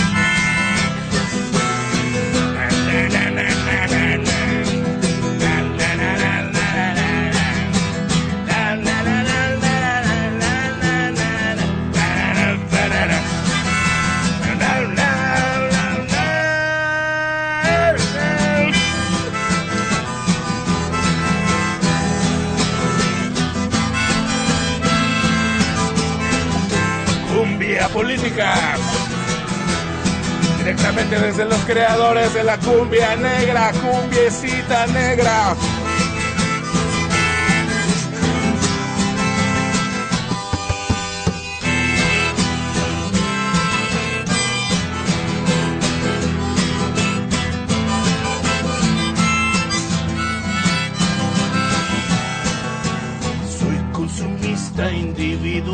Directamente desde los creadores de la cumbia negra, cumbiecita negra.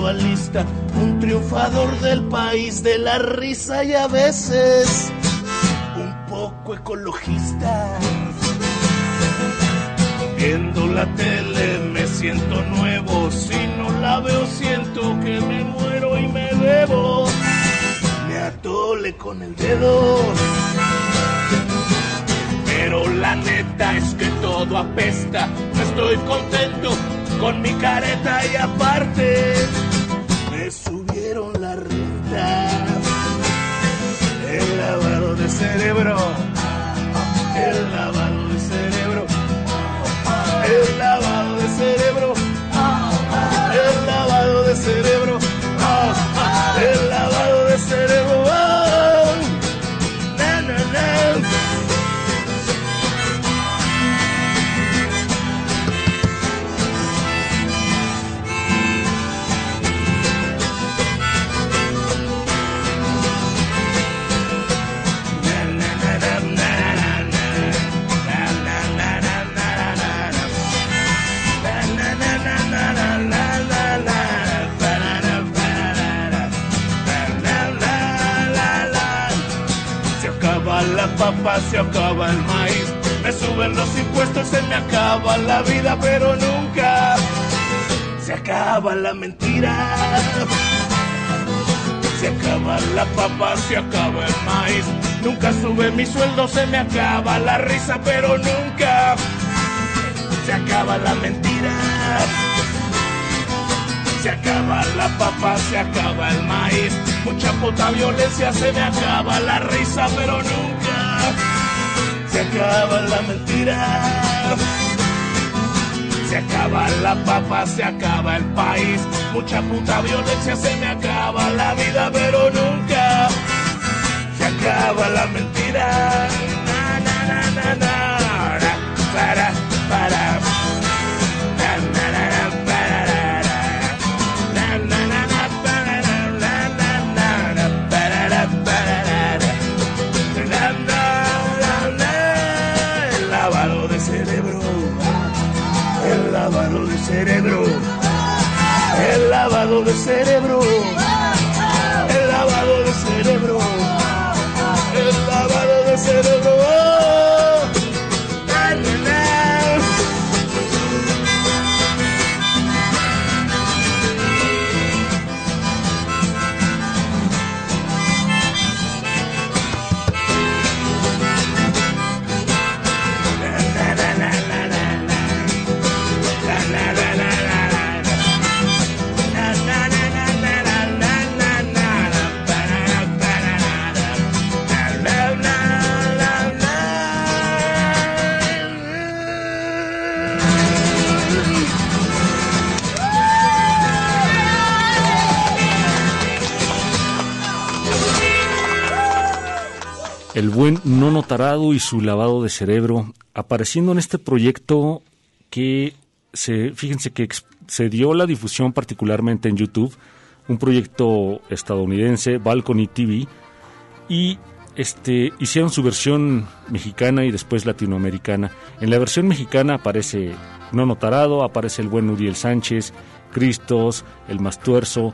Un triunfador del país de la risa y a veces un poco ecologista. Viendo la tele me siento nuevo, si no la veo siento que me muero y me debo. Me atole con el dedo. Pero la neta es que todo apesta. No estoy contento con mi careta y aparte cerebro. El lavado de cerebro. El lavado de cerebro. Se acaba el maíz, me suben los impuestos, se me acaba la vida, pero nunca se acaba la mentira. Se acaba la papa, se acaba el maíz. Nunca sube mi sueldo, se me acaba la risa, pero nunca se acaba la mentira. Se acaba la papa, se acaba el maíz. Mucha puta violencia, se me acaba la risa, pero nunca se acaba la mentira. Se acaba la papa, se acaba el país. Mucha puta violencia, se me acaba la vida, pero nunca se acaba la mentira. Na, na, na, na, na. Y su lavado de cerebro apareciendo en este proyecto que se, fíjense que se dio la difusión particularmente en YouTube, un proyecto estadounidense, Balcony TV, y este, hicieron su versión mexicana y después latinoamericana. En la versión mexicana aparece Nono Tarado, aparece el buen Uriel Sánchez, Cristos, el Mastuerzo,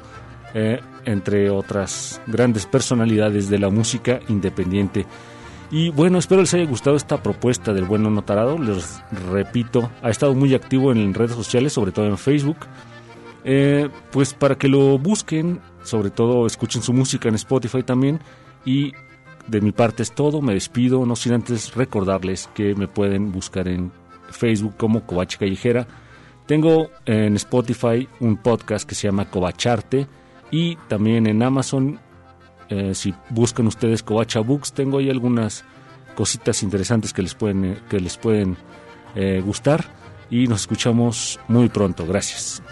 eh, entre otras grandes personalidades de la música independiente. Y bueno, espero les haya gustado esta propuesta del buen Nono Tarado. Les repito, ha estado muy activo en redes sociales, sobre todo en Facebook. Eh, pues para que lo busquen, sobre todo escuchen su música en Spotify también. Y de mi parte es todo, me despido, no sin antes recordarles que me pueden buscar en Facebook como Covache Callejera. Tengo en Spotify un podcast que se llama Covacharte y también en Amazon, eh, si buscan ustedes Covacha Books, tengo ahí algunas cositas interesantes que les pueden, eh, que les pueden eh, gustar y nos escuchamos muy pronto. Gracias.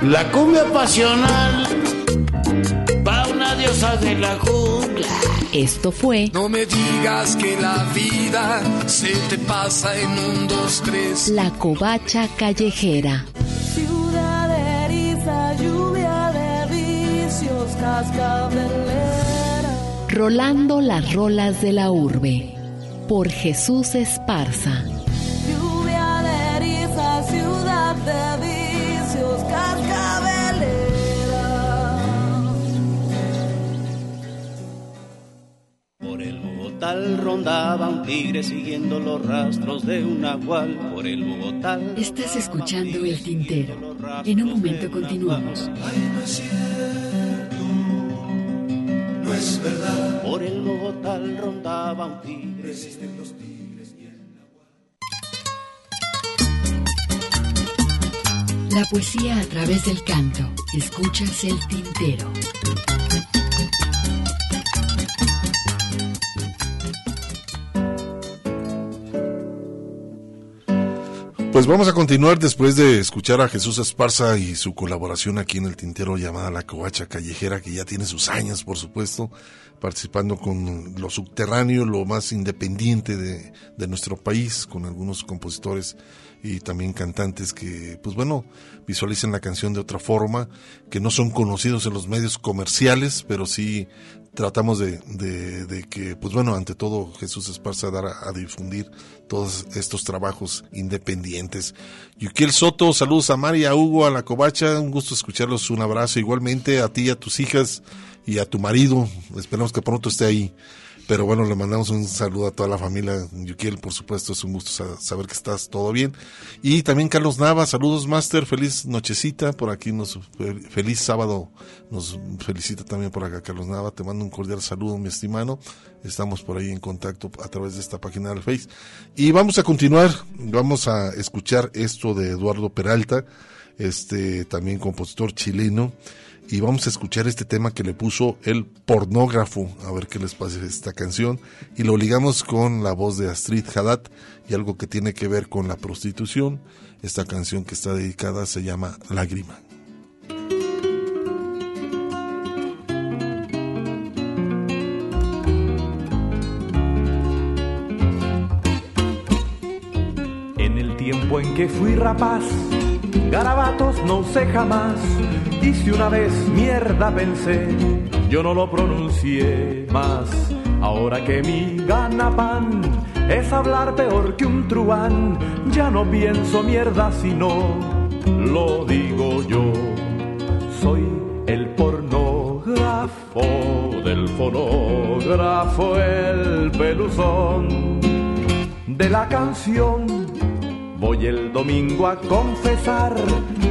La cumbia pasional va una diosa de la jungla. Esto fue No me digas que la vida se te pasa en un, dos, tres. La Covacha Callejera. Rolando las rolas de la urbe. Por Jesús Esparza. Lluvia de eriza, ciudad de vicios, cascabelera. Por el Bogotá rondaba un tigre siguiendo los rastros de un nahual. Por el Bogotá. Estás escuchando El Tintero. En un momento continuamos. No es verdad. Por el Bogotá rondaba un tigre. Existen los tigres. La poesía a través del canto. Escuchas El Tintero. Pues vamos a continuar después de escuchar a Jesús Esparza y su colaboración aquí en el Tintero llamada La Covacha Callejera, que ya tiene sus años, por supuesto, participando con lo subterráneo, lo más independiente de, de nuestro país, con algunos compositores y también cantantes que, pues bueno, visualizan la canción de otra forma, que no son conocidos en los medios comerciales, pero sí tratamos de, de, de que, pues bueno, ante todo Jesús Esparza dar a, difundir todos estos trabajos independientes. Yukiel Soto, saludos a María, a Hugo, a la Covacha, un gusto escucharlos, un abrazo igualmente a ti, a tus hijas y a tu marido, esperamos que pronto esté ahí. Pero bueno, le mandamos un saludo a toda la familia Yukiel, por supuesto, es un gusto sa- saber que estás todo bien. Y también Carlos Nava, saludos Master, feliz nochecita, por aquí nos, fel- feliz sábado, nos felicita también por acá Carlos Nava, te mando un cordial saludo mi estimado, estamos por ahí en contacto a través de esta página del Face. Y vamos a continuar, vamos a escuchar esto de Eduardo Peralta, este también compositor chileno, y vamos a escuchar este tema que le puso el pornógrafo, a ver qué les parece esta canción, y lo ligamos con la voz de Astrid Haddad y algo que tiene que ver con la prostitución. Esta canción que está dedicada se llama Lágrima. En el tiempo en que fui rapaz, garabatos no sé jamás. Si una vez mierda pensé, yo no lo pronuncié más. Ahora que mi ganapan es hablar peor que un truán, ya no pienso mierda sino lo digo yo. Soy el pornógrafo del fonógrafo, el peluzón de la canción. Voy el domingo a confesar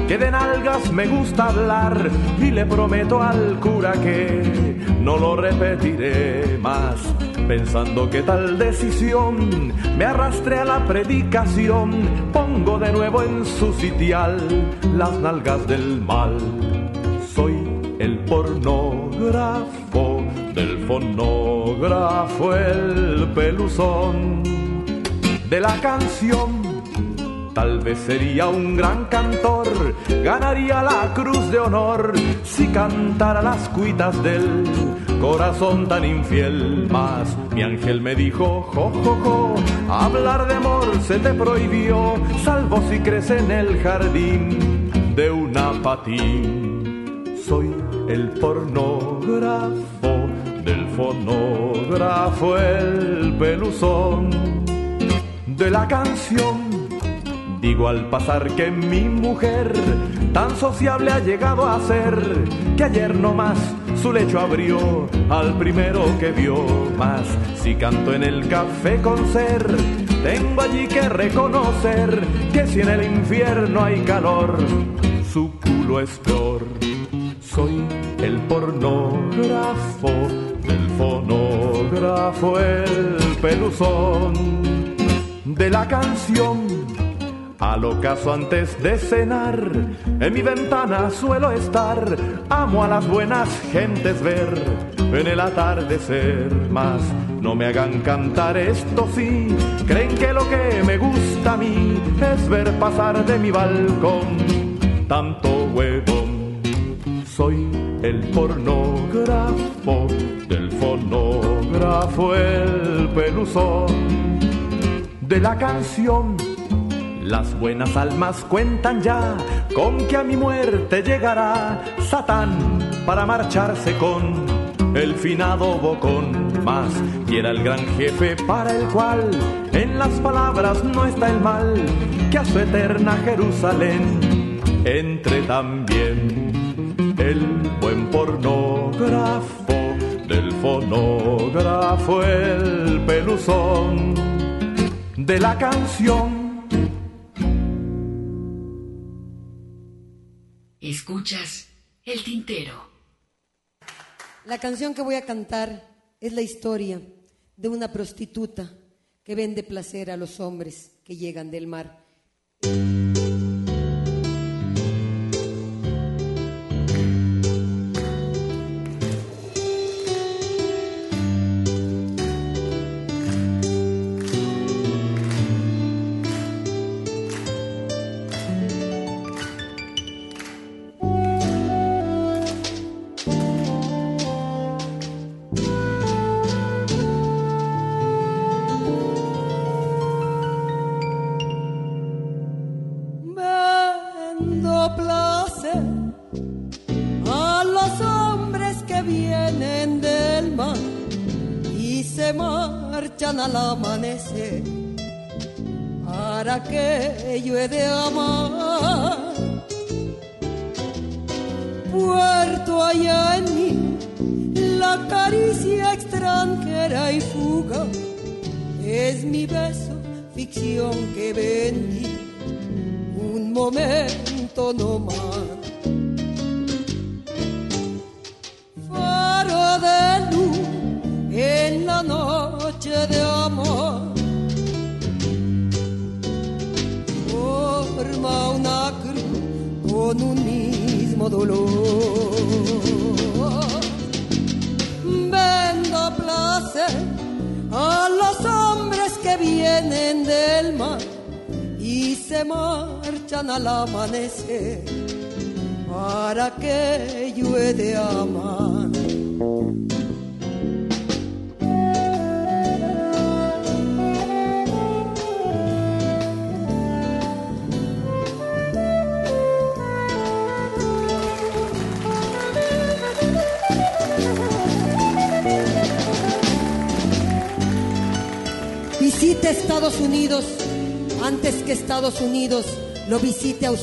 que de nalgas me gusta hablar y le prometo al cura que no lo repetiré más. Pensando que tal decisión me arrastre a la predicación, pongo de nuevo en su sitial las nalgas del mal. Soy el pornógrafo del fonógrafo, el peluzón de la canción. Tal vez sería un gran cantor, ganaría la cruz de honor si cantara las cuitas del corazón tan infiel. Mas mi ángel me dijo, jo, jo, jo, hablar de amor se te prohibió, salvo si crees en el jardín de una patín. Soy el pornógrafo del fonógrafo, el peluzón de la canción. Digo al pasar que mi mujer tan sociable ha llegado a ser que ayer nomás su lecho abrió al primero que vio. Más si canto en el café con ser, tengo allí que reconocer que si en el infierno hay calor, su culo es peor. Soy el pornógrafo del fonógrafo, el peluzón de la canción. Al ocaso antes de cenar, en mi ventana suelo estar. Amo a las buenas gentes ver en el atardecer. Mas no me hagan cantar esto sí. Creen que lo que me gusta a mí es ver pasar de mi balcón tanto huevón. Soy el pornógrafo del fonógrafo, el peluzón de la canción. Las buenas almas cuentan ya con que a mi muerte llegará Satán para marcharse con el finado bocón. Más quiera el gran jefe para el cual en las palabras no está el mal, que a su eterna Jerusalén entre también el buen pornógrafo del fonógrafo, el peluzón de la canción. Escuchas el tintero. La canción que voy a cantar es la historia de una prostituta que vende placer a los hombres que llegan del mar. Yo he de amar?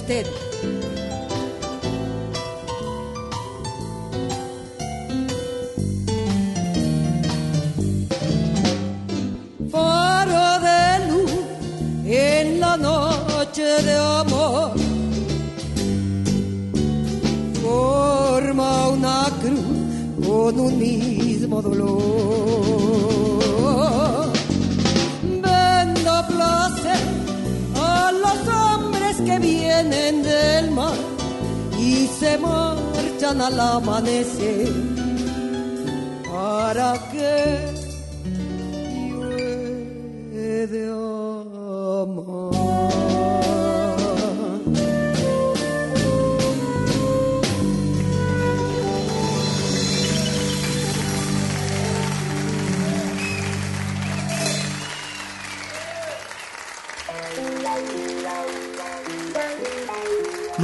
Usted. Faro de luz en la noche de amor. Forma una cruz con un mismo dolor. Se marchan al amanecer. ¿Para de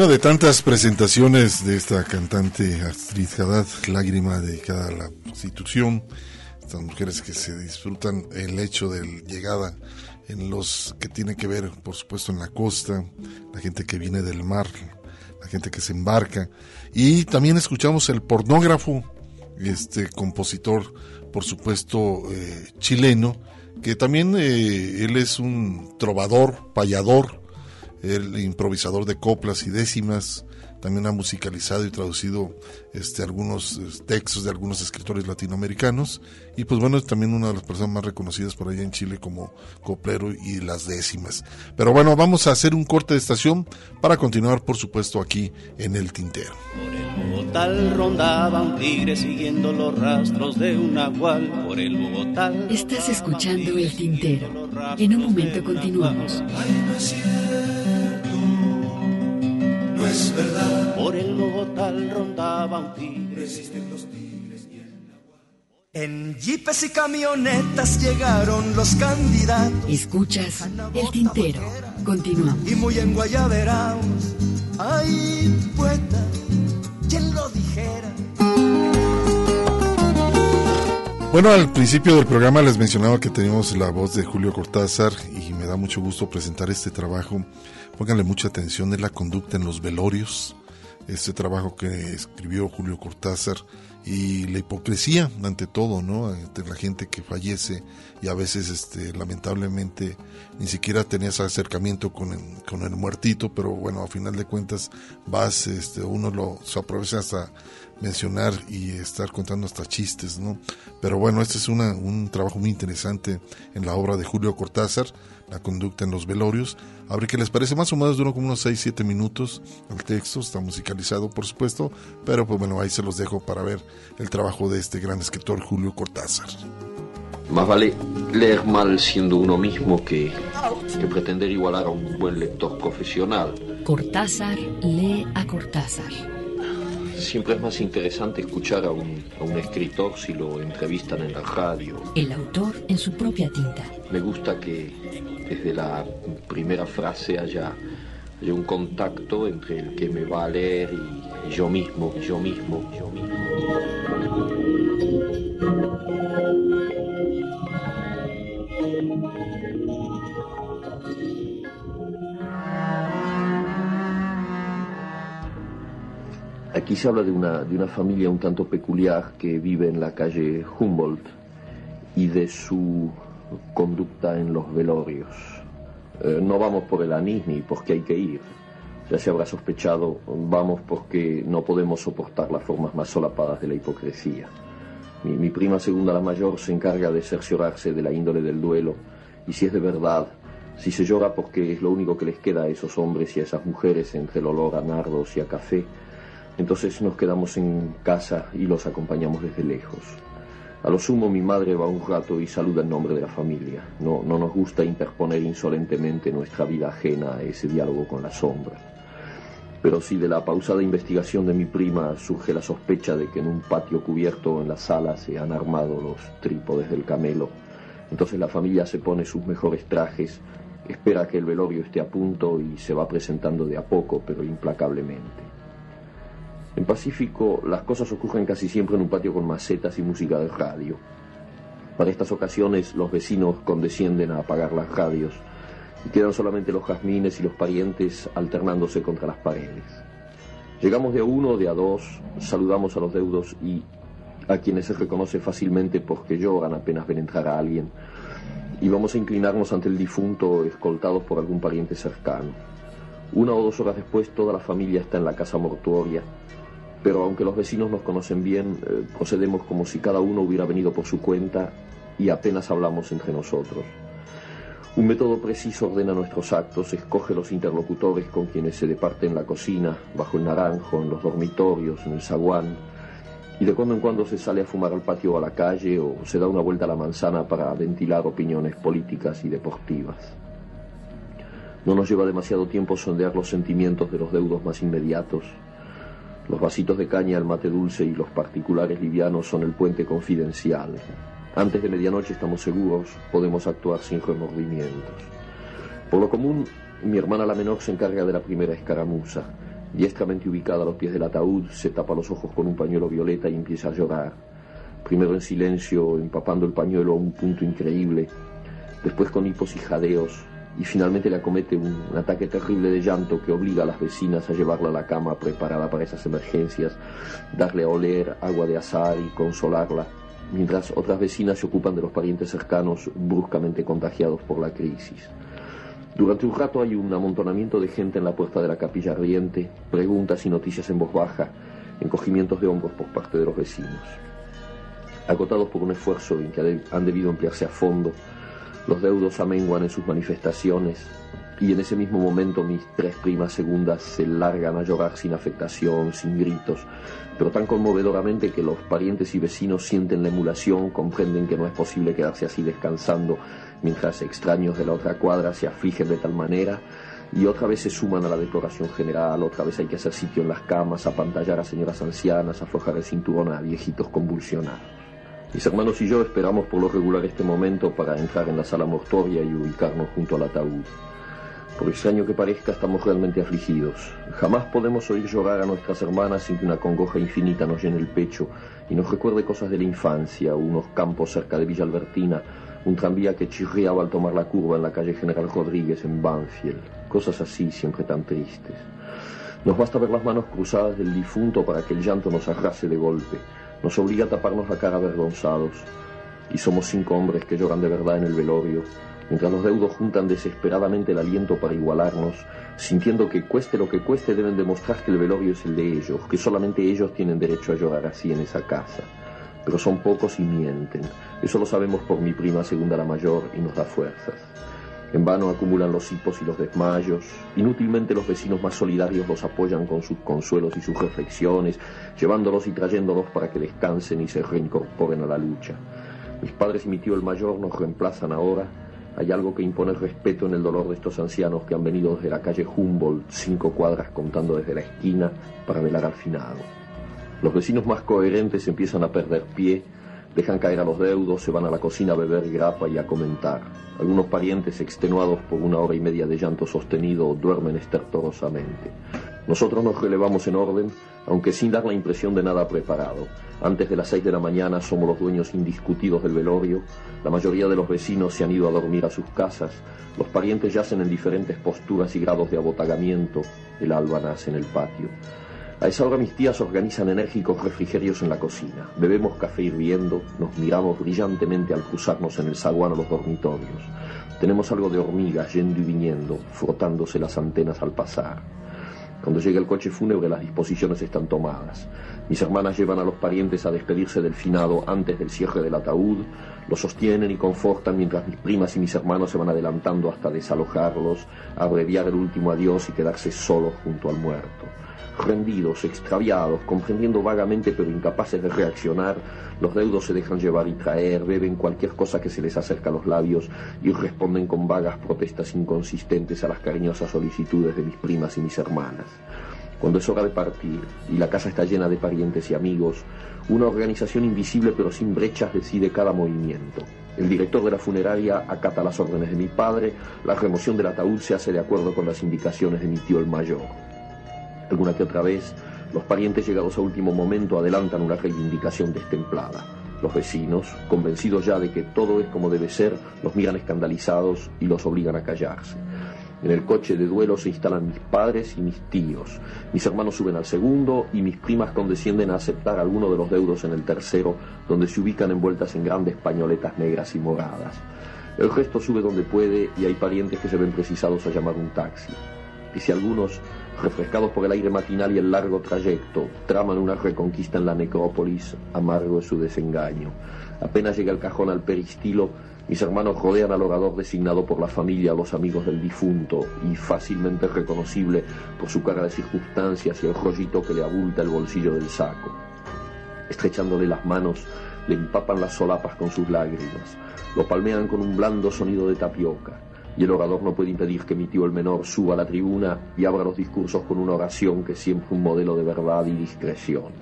Una de tantas presentaciones de esta cantante Astrid Haddad, lágrima dedicada a la prostitución, estas mujeres que se disfrutan el hecho de llegada en los que tiene que ver, por supuesto, en la costa, la gente que viene del mar, la gente que se embarca, y también escuchamos el pornógrafo, este compositor, por supuesto, eh, chileno, que también eh, él es un trovador, payador, el improvisador de coplas y décimas, también ha musicalizado y traducido este, algunos textos de algunos escritores latinoamericanos y pues bueno, es también una de las personas más reconocidas por allá en Chile como coplero y las décimas. Pero bueno, vamos a hacer un corte de estación para continuar por supuesto aquí en el tintero. Bogotá rondaba un tigre siguiendo los rastros de un nahual por el Bogotá. Estás escuchando El Tintero. En un momento continuamos. No es verdad. Por el Bogotá rondaba un tigre. En jeepes y camionetas llegaron los candidatos. Escuchas El Tintero. Continuamos. Y muy en Guayaberaos. Ay, poeta, ¿quién lo dijera? Bueno, al principio del programa les mencionaba que teníamos la voz de Julio Cortázar y me da mucho gusto presentar este trabajo. Pónganle mucha atención, es la conducta en los velorios, este trabajo que escribió Julio Cortázar y la hipocresía ante todo, ¿no? Ante la gente que fallece y a veces, este, lamentablemente, ni siquiera tenías acercamiento con el, con el muertito, pero bueno, a final de cuentas vas, este, uno lo se aprovecha hasta mencionar y estar contando hasta chistes, ¿no? Pero bueno, este es una, un trabajo muy interesante en la obra de Julio Cortázar, La conducta en los velorios. A ver qué les parece, más o menos duró como unos 6-7 minutos el texto, está musicalizado por supuesto, pero pues bueno, ahí se los dejo para ver el trabajo de este gran escritor Julio Cortázar. Más vale leer mal siendo uno mismo que, que pretender igualar a un buen lector profesional. Cortázar lee a Cortázar. Siempre es más interesante escuchar a un, a un escritor si lo entrevistan en la radio. El autor en su propia tinta. Me gusta que desde la primera frase haya, haya un contacto entre el que me va a leer y, yo mismo, yo mismo, yo mismo. Aquí se habla de una, de una familia un tanto peculiar que vive en la calle Humboldt y de su conducta en los velorios. Eh, no vamos por el anís ni porque hay que ir. Ya se habrá sospechado, vamos porque no podemos soportar las formas más solapadas de la hipocresía. Mi, mi prima segunda, la mayor, se encarga de cerciorarse de la índole del duelo y si es de verdad, si se llora porque es lo único que les queda a esos hombres y a esas mujeres entre el olor a nardos y a café, entonces nos quedamos en casa y los acompañamos desde lejos. A lo sumo mi madre va un rato y saluda en nombre de la familia. No, no nos gusta interponer insolentemente nuestra vida ajena a ese diálogo con la sombra. Pero si de la pausada investigación de mi prima surge la sospecha de que en un patio cubierto en la sala se han armado los trípodes del camelo, entonces la familia se pone sus mejores trajes, espera que el velorio esté a punto y se va presentando de a poco, pero implacablemente. En Pacífico las cosas ocurren casi siempre en un patio con macetas y música de radio. Para estas ocasiones los vecinos condescienden a apagar las radios y quedan solamente los jazmines y los parientes alternándose contra las paredes. Llegamos de a uno, de a dos, saludamos a los deudos y a quienes se reconoce fácilmente porque lloran apenas ven entrar a alguien, y vamos a inclinarnos ante el difunto escoltados por algún pariente cercano. Una o dos horas después toda la familia está en la casa mortuoria, pero aunque los vecinos nos conocen bien, eh, procedemos como si cada uno hubiera venido por su cuenta y apenas hablamos entre nosotros. Un método preciso ordena nuestros actos, escoge los interlocutores con quienes se departe en la cocina, bajo el naranjo, en los dormitorios, en el zaguán, y de cuando en cuando se sale a fumar al patio o a la calle o se da una vuelta a la manzana para ventilar opiniones políticas y deportivas. No nos lleva demasiado tiempo sondear los sentimientos de los deudos más inmediatos. Los vasitos de caña, el mate dulce y los particulares livianos son el puente confidencial. Antes de medianoche estamos seguros, podemos actuar sin remordimientos. Por lo común, mi hermana la menor se encarga de la primera escaramuza. Diestramente ubicada a los pies del ataúd, se tapa los ojos con un pañuelo violeta y empieza a llorar. Primero en silencio, empapando el pañuelo a un punto increíble, después con hipos y jadeos, y finalmente le acomete un, ataque terrible de llanto que obliga a las vecinas a llevarla a la cama preparada para esas emergencias, darle a oler agua de azar y consolarla, mientras otras vecinas se ocupan de los parientes cercanos bruscamente contagiados por la crisis. Durante un rato hay un amontonamiento de gente en la puerta de la capilla ardiente, preguntas y noticias en voz baja, encogimientos de hombros por parte de los vecinos. Agotados por un esfuerzo en que han debido emplearse a fondo, los deudos amenguan en sus manifestaciones y en ese mismo momento mis tres primas segundas se largan a llorar sin afectación, sin gritos, pero tan conmovedoramente que los parientes y vecinos sienten la emulación, comprenden que no es posible quedarse así descansando mientras extraños de la otra cuadra se afligen de tal manera y otra vez se suman a la deploración general, otra vez hay que hacer sitio en las camas, apantallar a señoras ancianas, aflojar el cinturón a viejitos convulsionados. Mis hermanos y yo esperamos por lo regular este momento para entrar en la sala mortuoria y ubicarnos junto al ataúd. Por extraño que parezca, estamos realmente afligidos. Jamás podemos oír llorar a nuestras hermanas sin que una congoja infinita nos llene el pecho y nos recuerde cosas de la infancia, unos campos cerca de Villa Albertina, un tranvía que chirriaba al tomar la curva en la calle General Rodríguez en Banfield. Cosas así, siempre tan tristes. Nos basta ver las manos cruzadas del difunto para que el llanto nos arrase de golpe. Nos obliga a taparnos la cara avergonzados. Y somos cinco hombres que lloran de verdad en el velorio, mientras los deudos juntan desesperadamente el aliento para igualarnos, sintiendo que cueste lo que cueste deben demostrar que el velorio es el de ellos, que solamente ellos tienen derecho a llorar así en esa casa. Pero son pocos y mienten. Eso lo sabemos por mi prima segunda la mayor y nos da fuerzas. En vano acumulan los hipos y los desmayos. Inútilmente los vecinos más solidarios los apoyan con sus consuelos y sus reflexiones, llevándolos y trayéndolos para que descansen y se reincorporen a la lucha. Mis padres y mi tío el mayor nos reemplazan ahora. Hay algo que impone respeto en el dolor de estos ancianos que han venido desde la calle Humboldt, cinco cuadras contando desde la esquina, para velar al finado. Los vecinos más coherentes empiezan a perder pie, dejan caer a los deudos, se van a la cocina a beber grapa y a comentar. Algunos parientes, extenuados por una hora y media de llanto sostenido, duermen estertorosamente. Nosotros nos relevamos en orden, aunque sin dar la impresión de nada preparado. Antes de las seis de la mañana somos los dueños indiscutidos del velorio, la mayoría de los vecinos se han ido a dormir a sus casas, los parientes yacen en diferentes posturas y grados de abotagamiento, el alba nace en el patio. A esa hora mis tías organizan enérgicos refrigerios en la cocina. Bebemos café hirviendo, nos miramos brillantemente al cruzarnos en el zaguán a los dormitorios. Tenemos algo de hormigas yendo y viniendo, frotándose las antenas al pasar. Cuando llega el coche fúnebre las disposiciones están tomadas. Mis hermanas llevan a los parientes a despedirse del finado antes del cierre del ataúd, lo sostienen y confortan mientras mis primas y mis hermanos se van adelantando hasta desalojarlos, abreviar el último adiós y quedarse solos junto al muerto rendidos, extraviados, comprendiendo vagamente pero incapaces de reaccionar, los deudos se dejan llevar y traer, beben cualquier cosa que se les acerca a los labios y responden con vagas protestas inconsistentes a las cariñosas solicitudes de mis primas y mis hermanas. Cuando es hora de partir y la casa está llena de parientes y amigos, una organización invisible pero sin brechas decide cada movimiento. El director de la funeraria acata las órdenes de mi padre, la remoción del ataúd se hace de acuerdo con las indicaciones de mi tío el mayor. Alguna que otra vez, los parientes llegados a último momento adelantan una reivindicación destemplada. Los vecinos, convencidos ya de que todo es como debe ser, los miran escandalizados y los obligan a callarse. En el coche de duelo se instalan mis padres y mis tíos. Mis hermanos suben al segundo y mis primas condescienden a aceptar alguno de los deudos en el tercero, donde se ubican envueltas en grandes pañoletas negras y moradas. El resto sube donde puede y hay parientes que se ven precisados a llamar un taxi. Y si algunos refrescados por el aire matinal y el largo trayecto, traman una reconquista en la necrópolis, amargo es su desengaño. Apenas llega el cajón al peristilo, mis hermanos rodean al orador designado por la familia, los amigos del difunto, y fácilmente reconocible por su cara de circunstancias y el rollito que le abulta el bolsillo del saco. Estrechándole las manos, le empapan las solapas con sus lágrimas, lo palmean con un blando sonido de tapioca y el orador no puede impedir que mi tío el menor suba a la tribuna y abra los discursos con una oración que es siempre un modelo de verdad y discreción.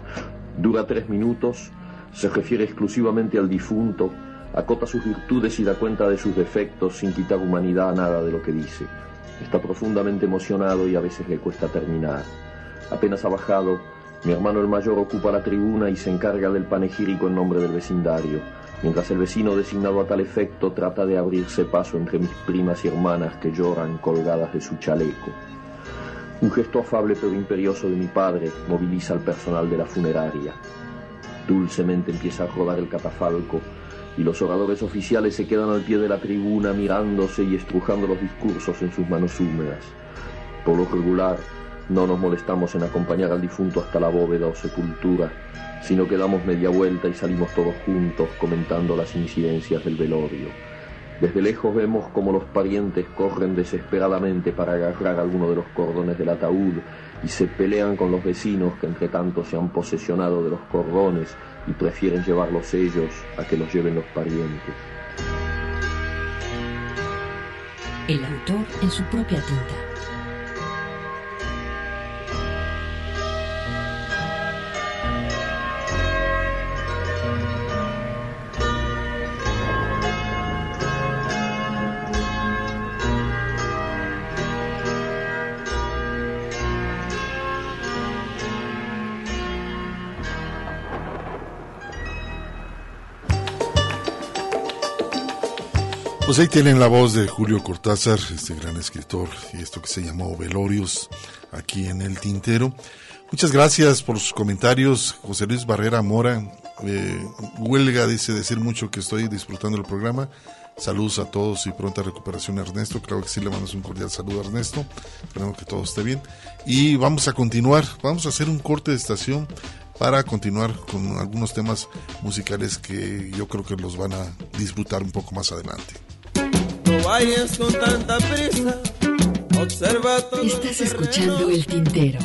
Dura tres minutos, se refiere exclusivamente al difunto, acota sus virtudes y da cuenta de sus defectos sin quitar humanidad a nada de lo que dice. Está profundamente emocionado y a veces le cuesta terminar. Apenas ha bajado, mi hermano el mayor ocupa la tribuna y se encarga del panegírico en nombre del vecindario mientras el vecino designado a tal efecto trata de abrirse paso entre mis primas y hermanas que lloran colgadas de su chaleco. Un gesto afable pero imperioso de mi padre moviliza al personal de la funeraria. Dulcemente empieza a rodar el catafalco y los oradores oficiales se quedan al pie de la tribuna mirándose y estrujando los discursos en sus manos húmedas. Por lo regular, no nos molestamos en acompañar al difunto hasta la bóveda o sepultura, sino que damos media vuelta y salimos todos juntos comentando las incidencias del velorio. Desde lejos vemos como los parientes corren desesperadamente para agarrar alguno de los cordones del ataúd y se pelean con los vecinos que entre tanto se han posesionado de los cordones y prefieren llevarlos ellos a que los lleven los parientes. El autor en su propia tinta. Pues ahí tienen la voz de Julio Cortázar, este gran escritor, y esto que se llamó Velorios, aquí en el Tintero. Muchas gracias por sus comentarios, José Luis Barrera Mora. Eh, huelga, dice decir mucho que estoy disfrutando el programa. Saludos a todos y pronta recuperación Ernesto. Creo que sí le mandamos un cordial saludo a Ernesto. Esperemos que todo esté bien. Y vamos a continuar, vamos a hacer un corte de estación para continuar con algunos temas musicales que yo creo que los van a disfrutar un poco más adelante. Vayas con tanta prisa. Observa todo Estás escuchando El Tintero.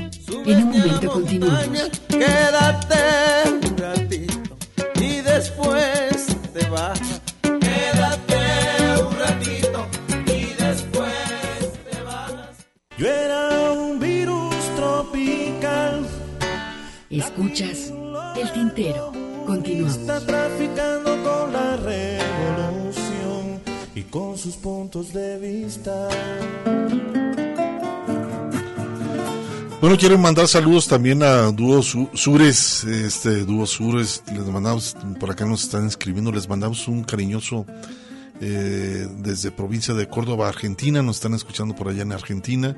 En un momento continuamos. Quédate un ratito y después te vas. Quédate un ratito y después te vas. Yo era un virus tropical. Escuchas El Tintero. Continuamos. Está traficando con sus puntos de vista. Bueno, quiero mandar saludos también a Dúo Sures, este Dúo Sures, les mandamos, por acá nos están escribiendo, les mandamos un cariñoso eh, desde provincia de Córdoba, Argentina. Nos están escuchando por allá en Argentina.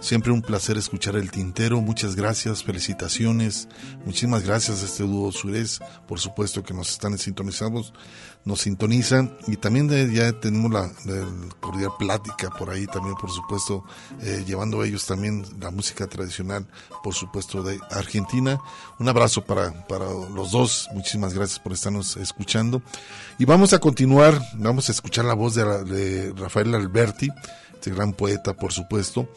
Siempre un placer escuchar el tintero. Muchas gracias, felicitaciones. Muchísimas gracias a este dúo surés, por supuesto que nos están sintonizando, nos sintonizan y también de- ya tenemos la, la cordial plática por ahí también, por supuesto, eh, llevando ellos también la música tradicional, por supuesto, de Argentina. Un abrazo para, para los dos. Muchísimas gracias por estarnos escuchando. Y vamos a continuar, vamos a escuchar la voz de, de Rafael Alberti, este gran poeta, por supuesto.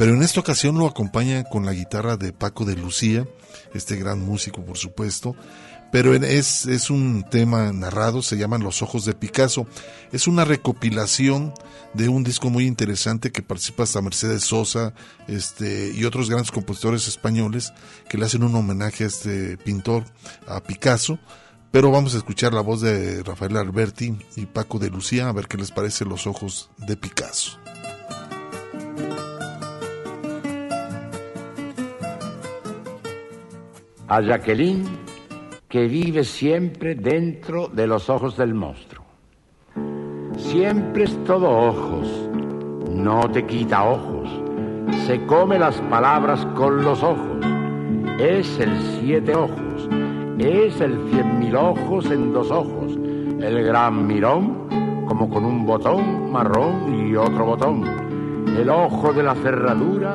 Pero en esta ocasión lo acompaña con la guitarra de Paco de Lucía, este gran músico, por supuesto. Pero es, es un tema narrado, se llaman Los Ojos de Picasso. Es una recopilación de un disco muy interesante que participa hasta Mercedes Sosa este, y otros grandes compositores españoles que le hacen un homenaje a este pintor, a Picasso. Pero vamos a escuchar la voz de Rafael Alberti y Paco de Lucía, a ver qué les parece Los Ojos de Picasso. A Jacqueline que vive siempre dentro de los ojos del monstruo. Siempre es todo ojos, no te quita ojos, se come las palabras con los ojos, es el siete ojos, es el cien mil ojos en dos ojos, el gran mirón como con un botón marrón y otro botón, el ojo de la cerradura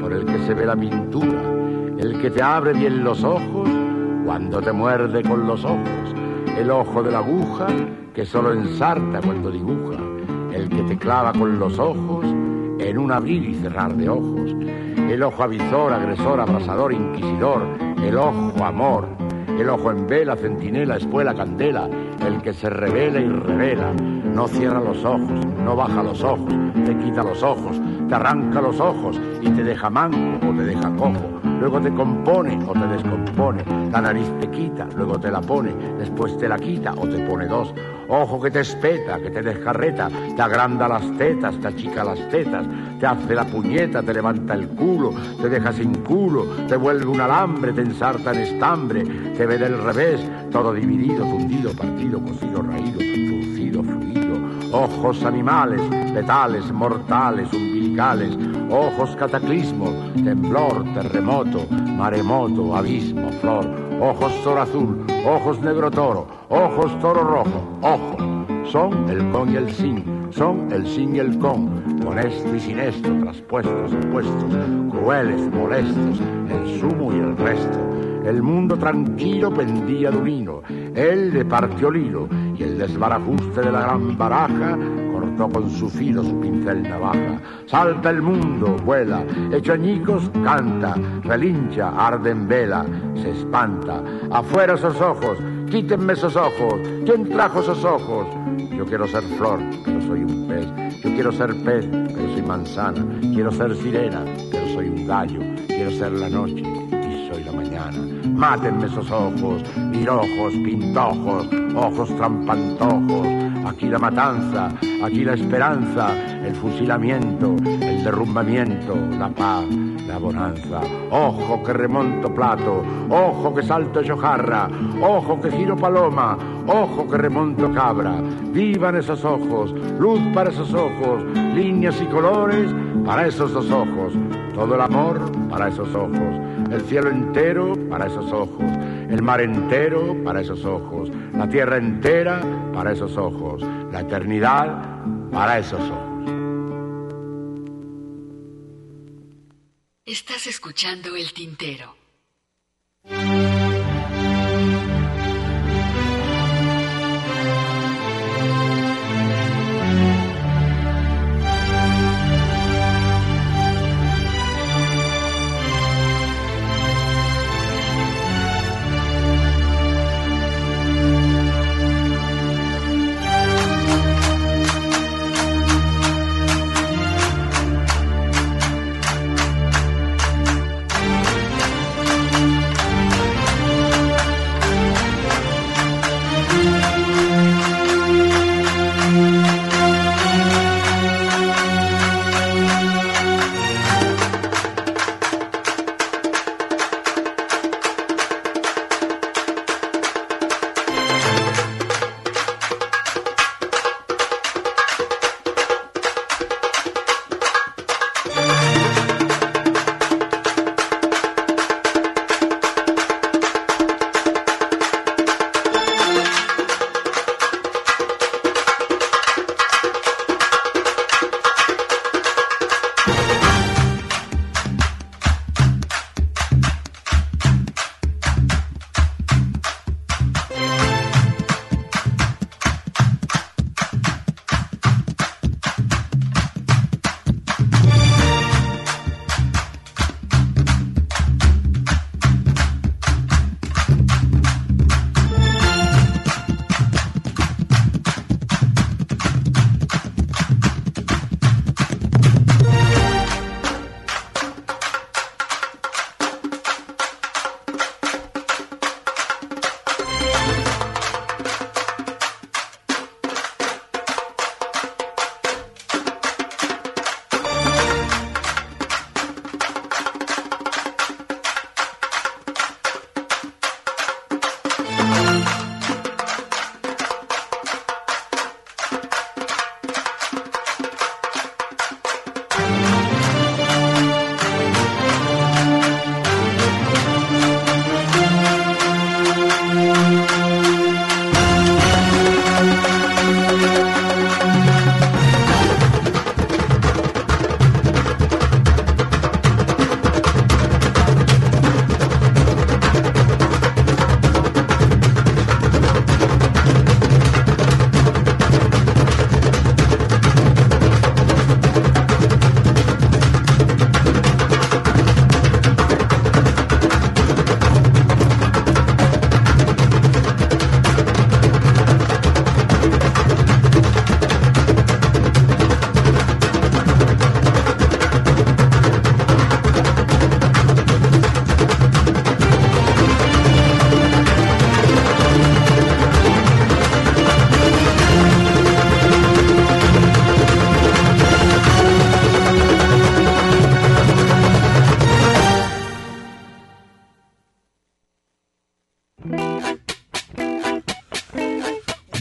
por el que se ve la pintura, el que te abre bien los ojos cuando te muerde con los ojos, el ojo de la aguja que solo ensarta cuando dibuja, el que te clava con los ojos en un abrir y cerrar de ojos, el ojo avisor, agresor, abrasador, inquisidor, el ojo amor, el ojo en vela, centinela, espuela, candela, el que se revela y revela, no cierra los ojos, no baja los ojos, te quita los ojos, te arranca los ojos y te deja manco o te deja cojo, luego te compone o te descompone, la nariz te quita, luego te la pone, después te la quita o te pone dos, ojo que te espeta, que te descarreta, te agranda las tetas, te achica las tetas, te hace la puñeta, te levanta el culo, te deja sin culo, te vuelve un alambre, te ensarta en estambre, te ve del revés, todo dividido, fundido, partido, cocido, raído, fluido, ojos animales, letales, mortales, umbilicales, ojos cataclismo, temblor, terremoto, maremoto, abismo, flor, ojos toro azul, ojos negro toro, ojos toro rojo, ojos, son el con y el sin, son el sin y el con, con esto y sin esto, traspuestos, opuestos, crueles, molestos, el sumo y el resto. El mundo tranquilo pendía de un hilo, él le partió el hilo, y el desbarajuste de la gran baraja cortó con su filo su pincel navaja. Salta el mundo, vuela, hecho añicos, canta, relincha, arde en vela, se espanta. Afuera esos ojos, quítenme esos ojos, ¿quién trajo esos ojos? Yo quiero ser flor, pero soy un pez. Yo quiero ser pez, pero soy manzana. Quiero ser sirena, pero soy un gallo. Quiero ser la noche Mátenme esos ojos, mirojos, pintojos, ojos trampantojos. Aquí la matanza, aquí la esperanza, el fusilamiento, el derrumbamiento, la paz, la bonanza. Ojo que remonto plato, ojo que salto yo jarra, ojo que giro paloma, ojo que remonto cabra. Vivan esos ojos, luz para esos ojos, líneas y colores para esos dos ojos. Todo el amor para esos ojos, el cielo entero para esos ojos, el mar entero para esos ojos, la tierra entera para esos ojos, la eternidad para esos ojos. Estás escuchando el tintero.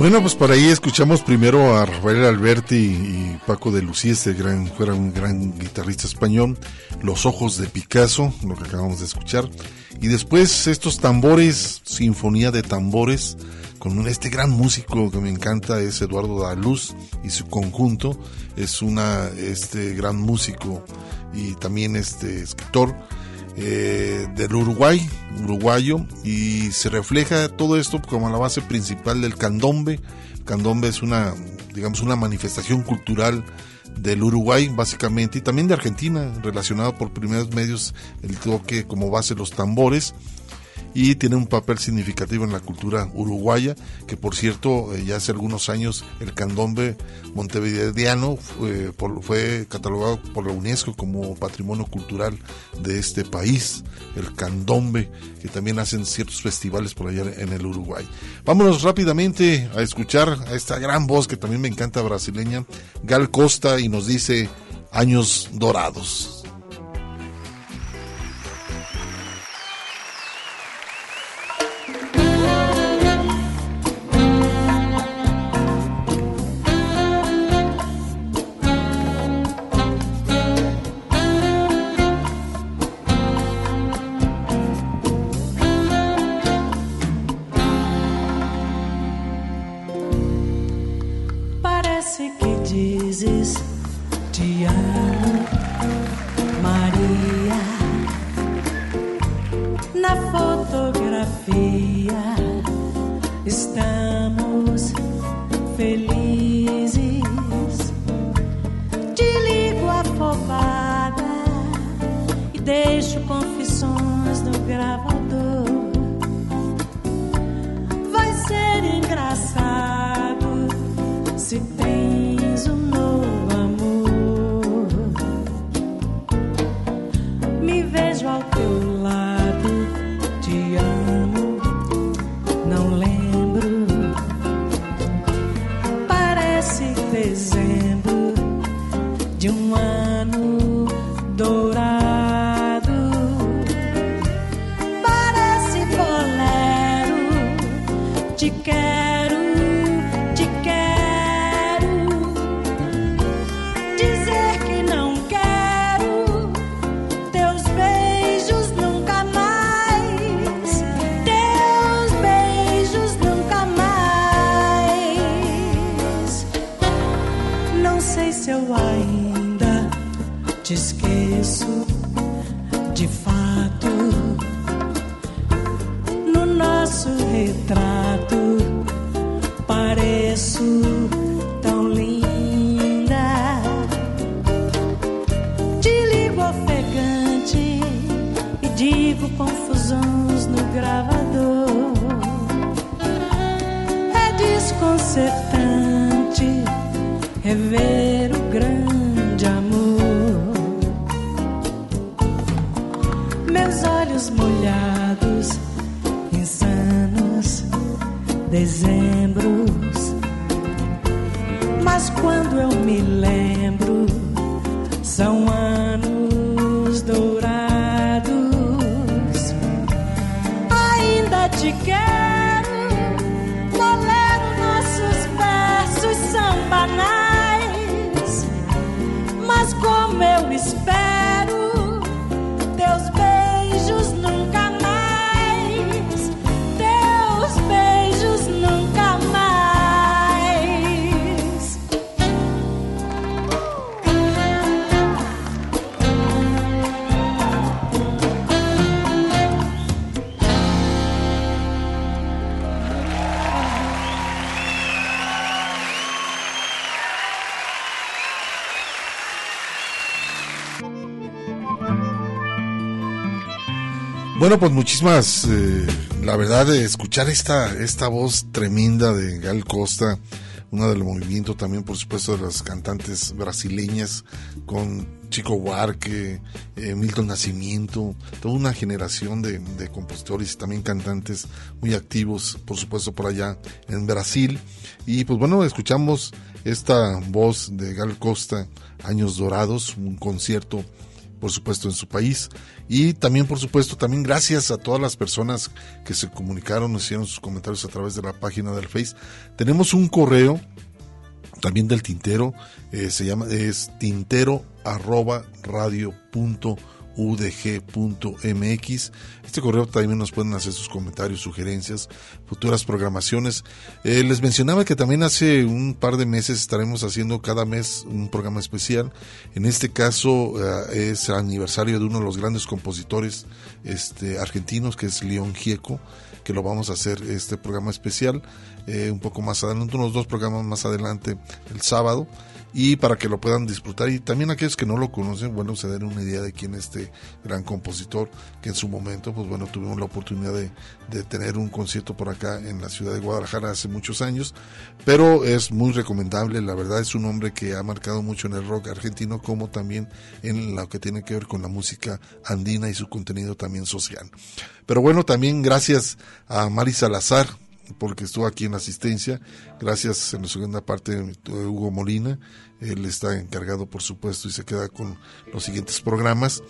Bueno, pues por ahí escuchamos primero a Rafael Alberti y Paco de Lucía, este gran, fuera un gran guitarrista español, Los Ojos de Picasso, lo que acabamos de escuchar, y después estos tambores, Sinfonía de Tambores, con este gran músico que me encanta, es Eduardo Daluz y su conjunto, es una, este gran músico y también este escritor, eh, del Uruguay, uruguayo, y se refleja todo esto como la base principal del candombe. Candombe es una, digamos, una manifestación cultural del Uruguay, básicamente, y también de Argentina, relacionado por primeros medios el toque como base los tambores y tiene un papel significativo en la cultura uruguaya, que por cierto, eh, ya hace algunos años el candombe montevideano fue, por- fue catalogado por la UNESCO como patrimonio cultural de este país, el candombe, que también hacen ciertos festivales por allá en el Uruguay. Vámonos rápidamente a escuchar a esta gran voz que también me encanta brasileña, Gal Costa, y nos dice Años Dorados. Bueno, pues muchísimas, eh, la verdad, de escuchar esta, esta voz tremenda de Gal Costa, una del movimiento también, por supuesto, de las cantantes brasileñas, con Chico Buarque, eh, Milton Nacimiento, toda una generación de, de compositores y también cantantes muy activos, por supuesto, por allá en Brasil. Y pues bueno, escuchamos esta voz de Gal Costa, Años Dorados, un concierto por supuesto, en su país. Y también, por supuesto, también gracias a todas las personas que se comunicaron, nos hicieron sus comentarios a través de la página del Face. Tenemos un correo también del tintero, eh, se llama, es tintero arroba radio punto udg.mx. Este correo también nos pueden hacer sus comentarios, sugerencias, futuras programaciones. Eh, les mencionaba que también hace un par de meses estaremos haciendo cada mes un programa especial. En este caso eh, es aniversario de uno de los grandes compositores este, argentinos, que es León Gieco, que lo vamos a hacer este programa especial eh, un poco más adelante, unos dos programas más adelante el sábado y para que lo puedan disfrutar y también aquellos que no lo conocen, bueno, se den una idea de quién es este gran compositor que en su momento, pues bueno, tuvimos la oportunidad de, de tener un concierto por acá en la ciudad de Guadalajara hace muchos años, pero es muy recomendable, la verdad es un hombre que ha marcado mucho en el rock argentino como también en lo que tiene que ver con la música andina y su contenido también social. Pero bueno, también gracias a Mari Salazar, porque estuvo aquí en asistencia. Gracias en la segunda parte de Hugo Molina. Él está encargado, por supuesto, y se queda con los siguientes programas.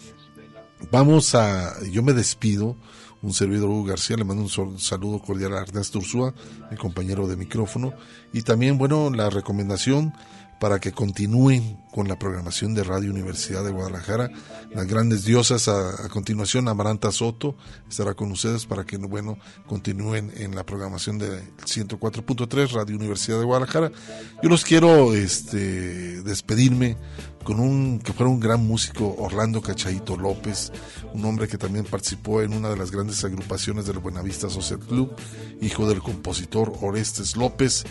Vamos a, yo me despido, un servidor Hugo García, le mando un saludo cordial a Ernesto Ursúa, mi compañero de micrófono, y también, bueno, la recomendación para que continúen con la programación de Radio Universidad de Guadalajara. Las grandes diosas, a, continuación, Amaranta Soto estará con ustedes para que, bueno, continúen en la programación de 104.3 Radio Universidad de Guadalajara. Yo los quiero este, despedirme con un que fuera un gran músico, Orlando Cachaito López, un hombre que también participó en una de las grandes agrupaciones del Buenavista Social Club, hijo del compositor Orestes López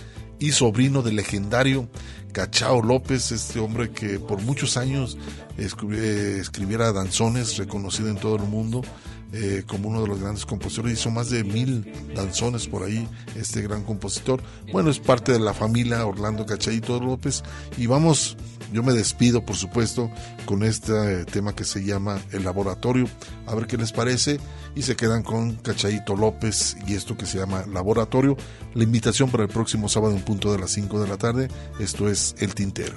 y sobrino del legendario Cachao López, este hombre que por muchos años escribiera danzones, reconocido en todo el mundo eh, como uno de los grandes compositores. Hizo más de mil danzones por ahí, este gran compositor. Bueno, es parte de la familia Orlando Cachaito López. Y vamos, yo me despido, por supuesto, con este tema que se llama El Laboratorio. A ver qué les parece. Y se quedan con Cachaito López y esto que se llama Laboratorio. La invitación para el próximo sábado en punto de las 5 de la tarde. Esto es El Tintero.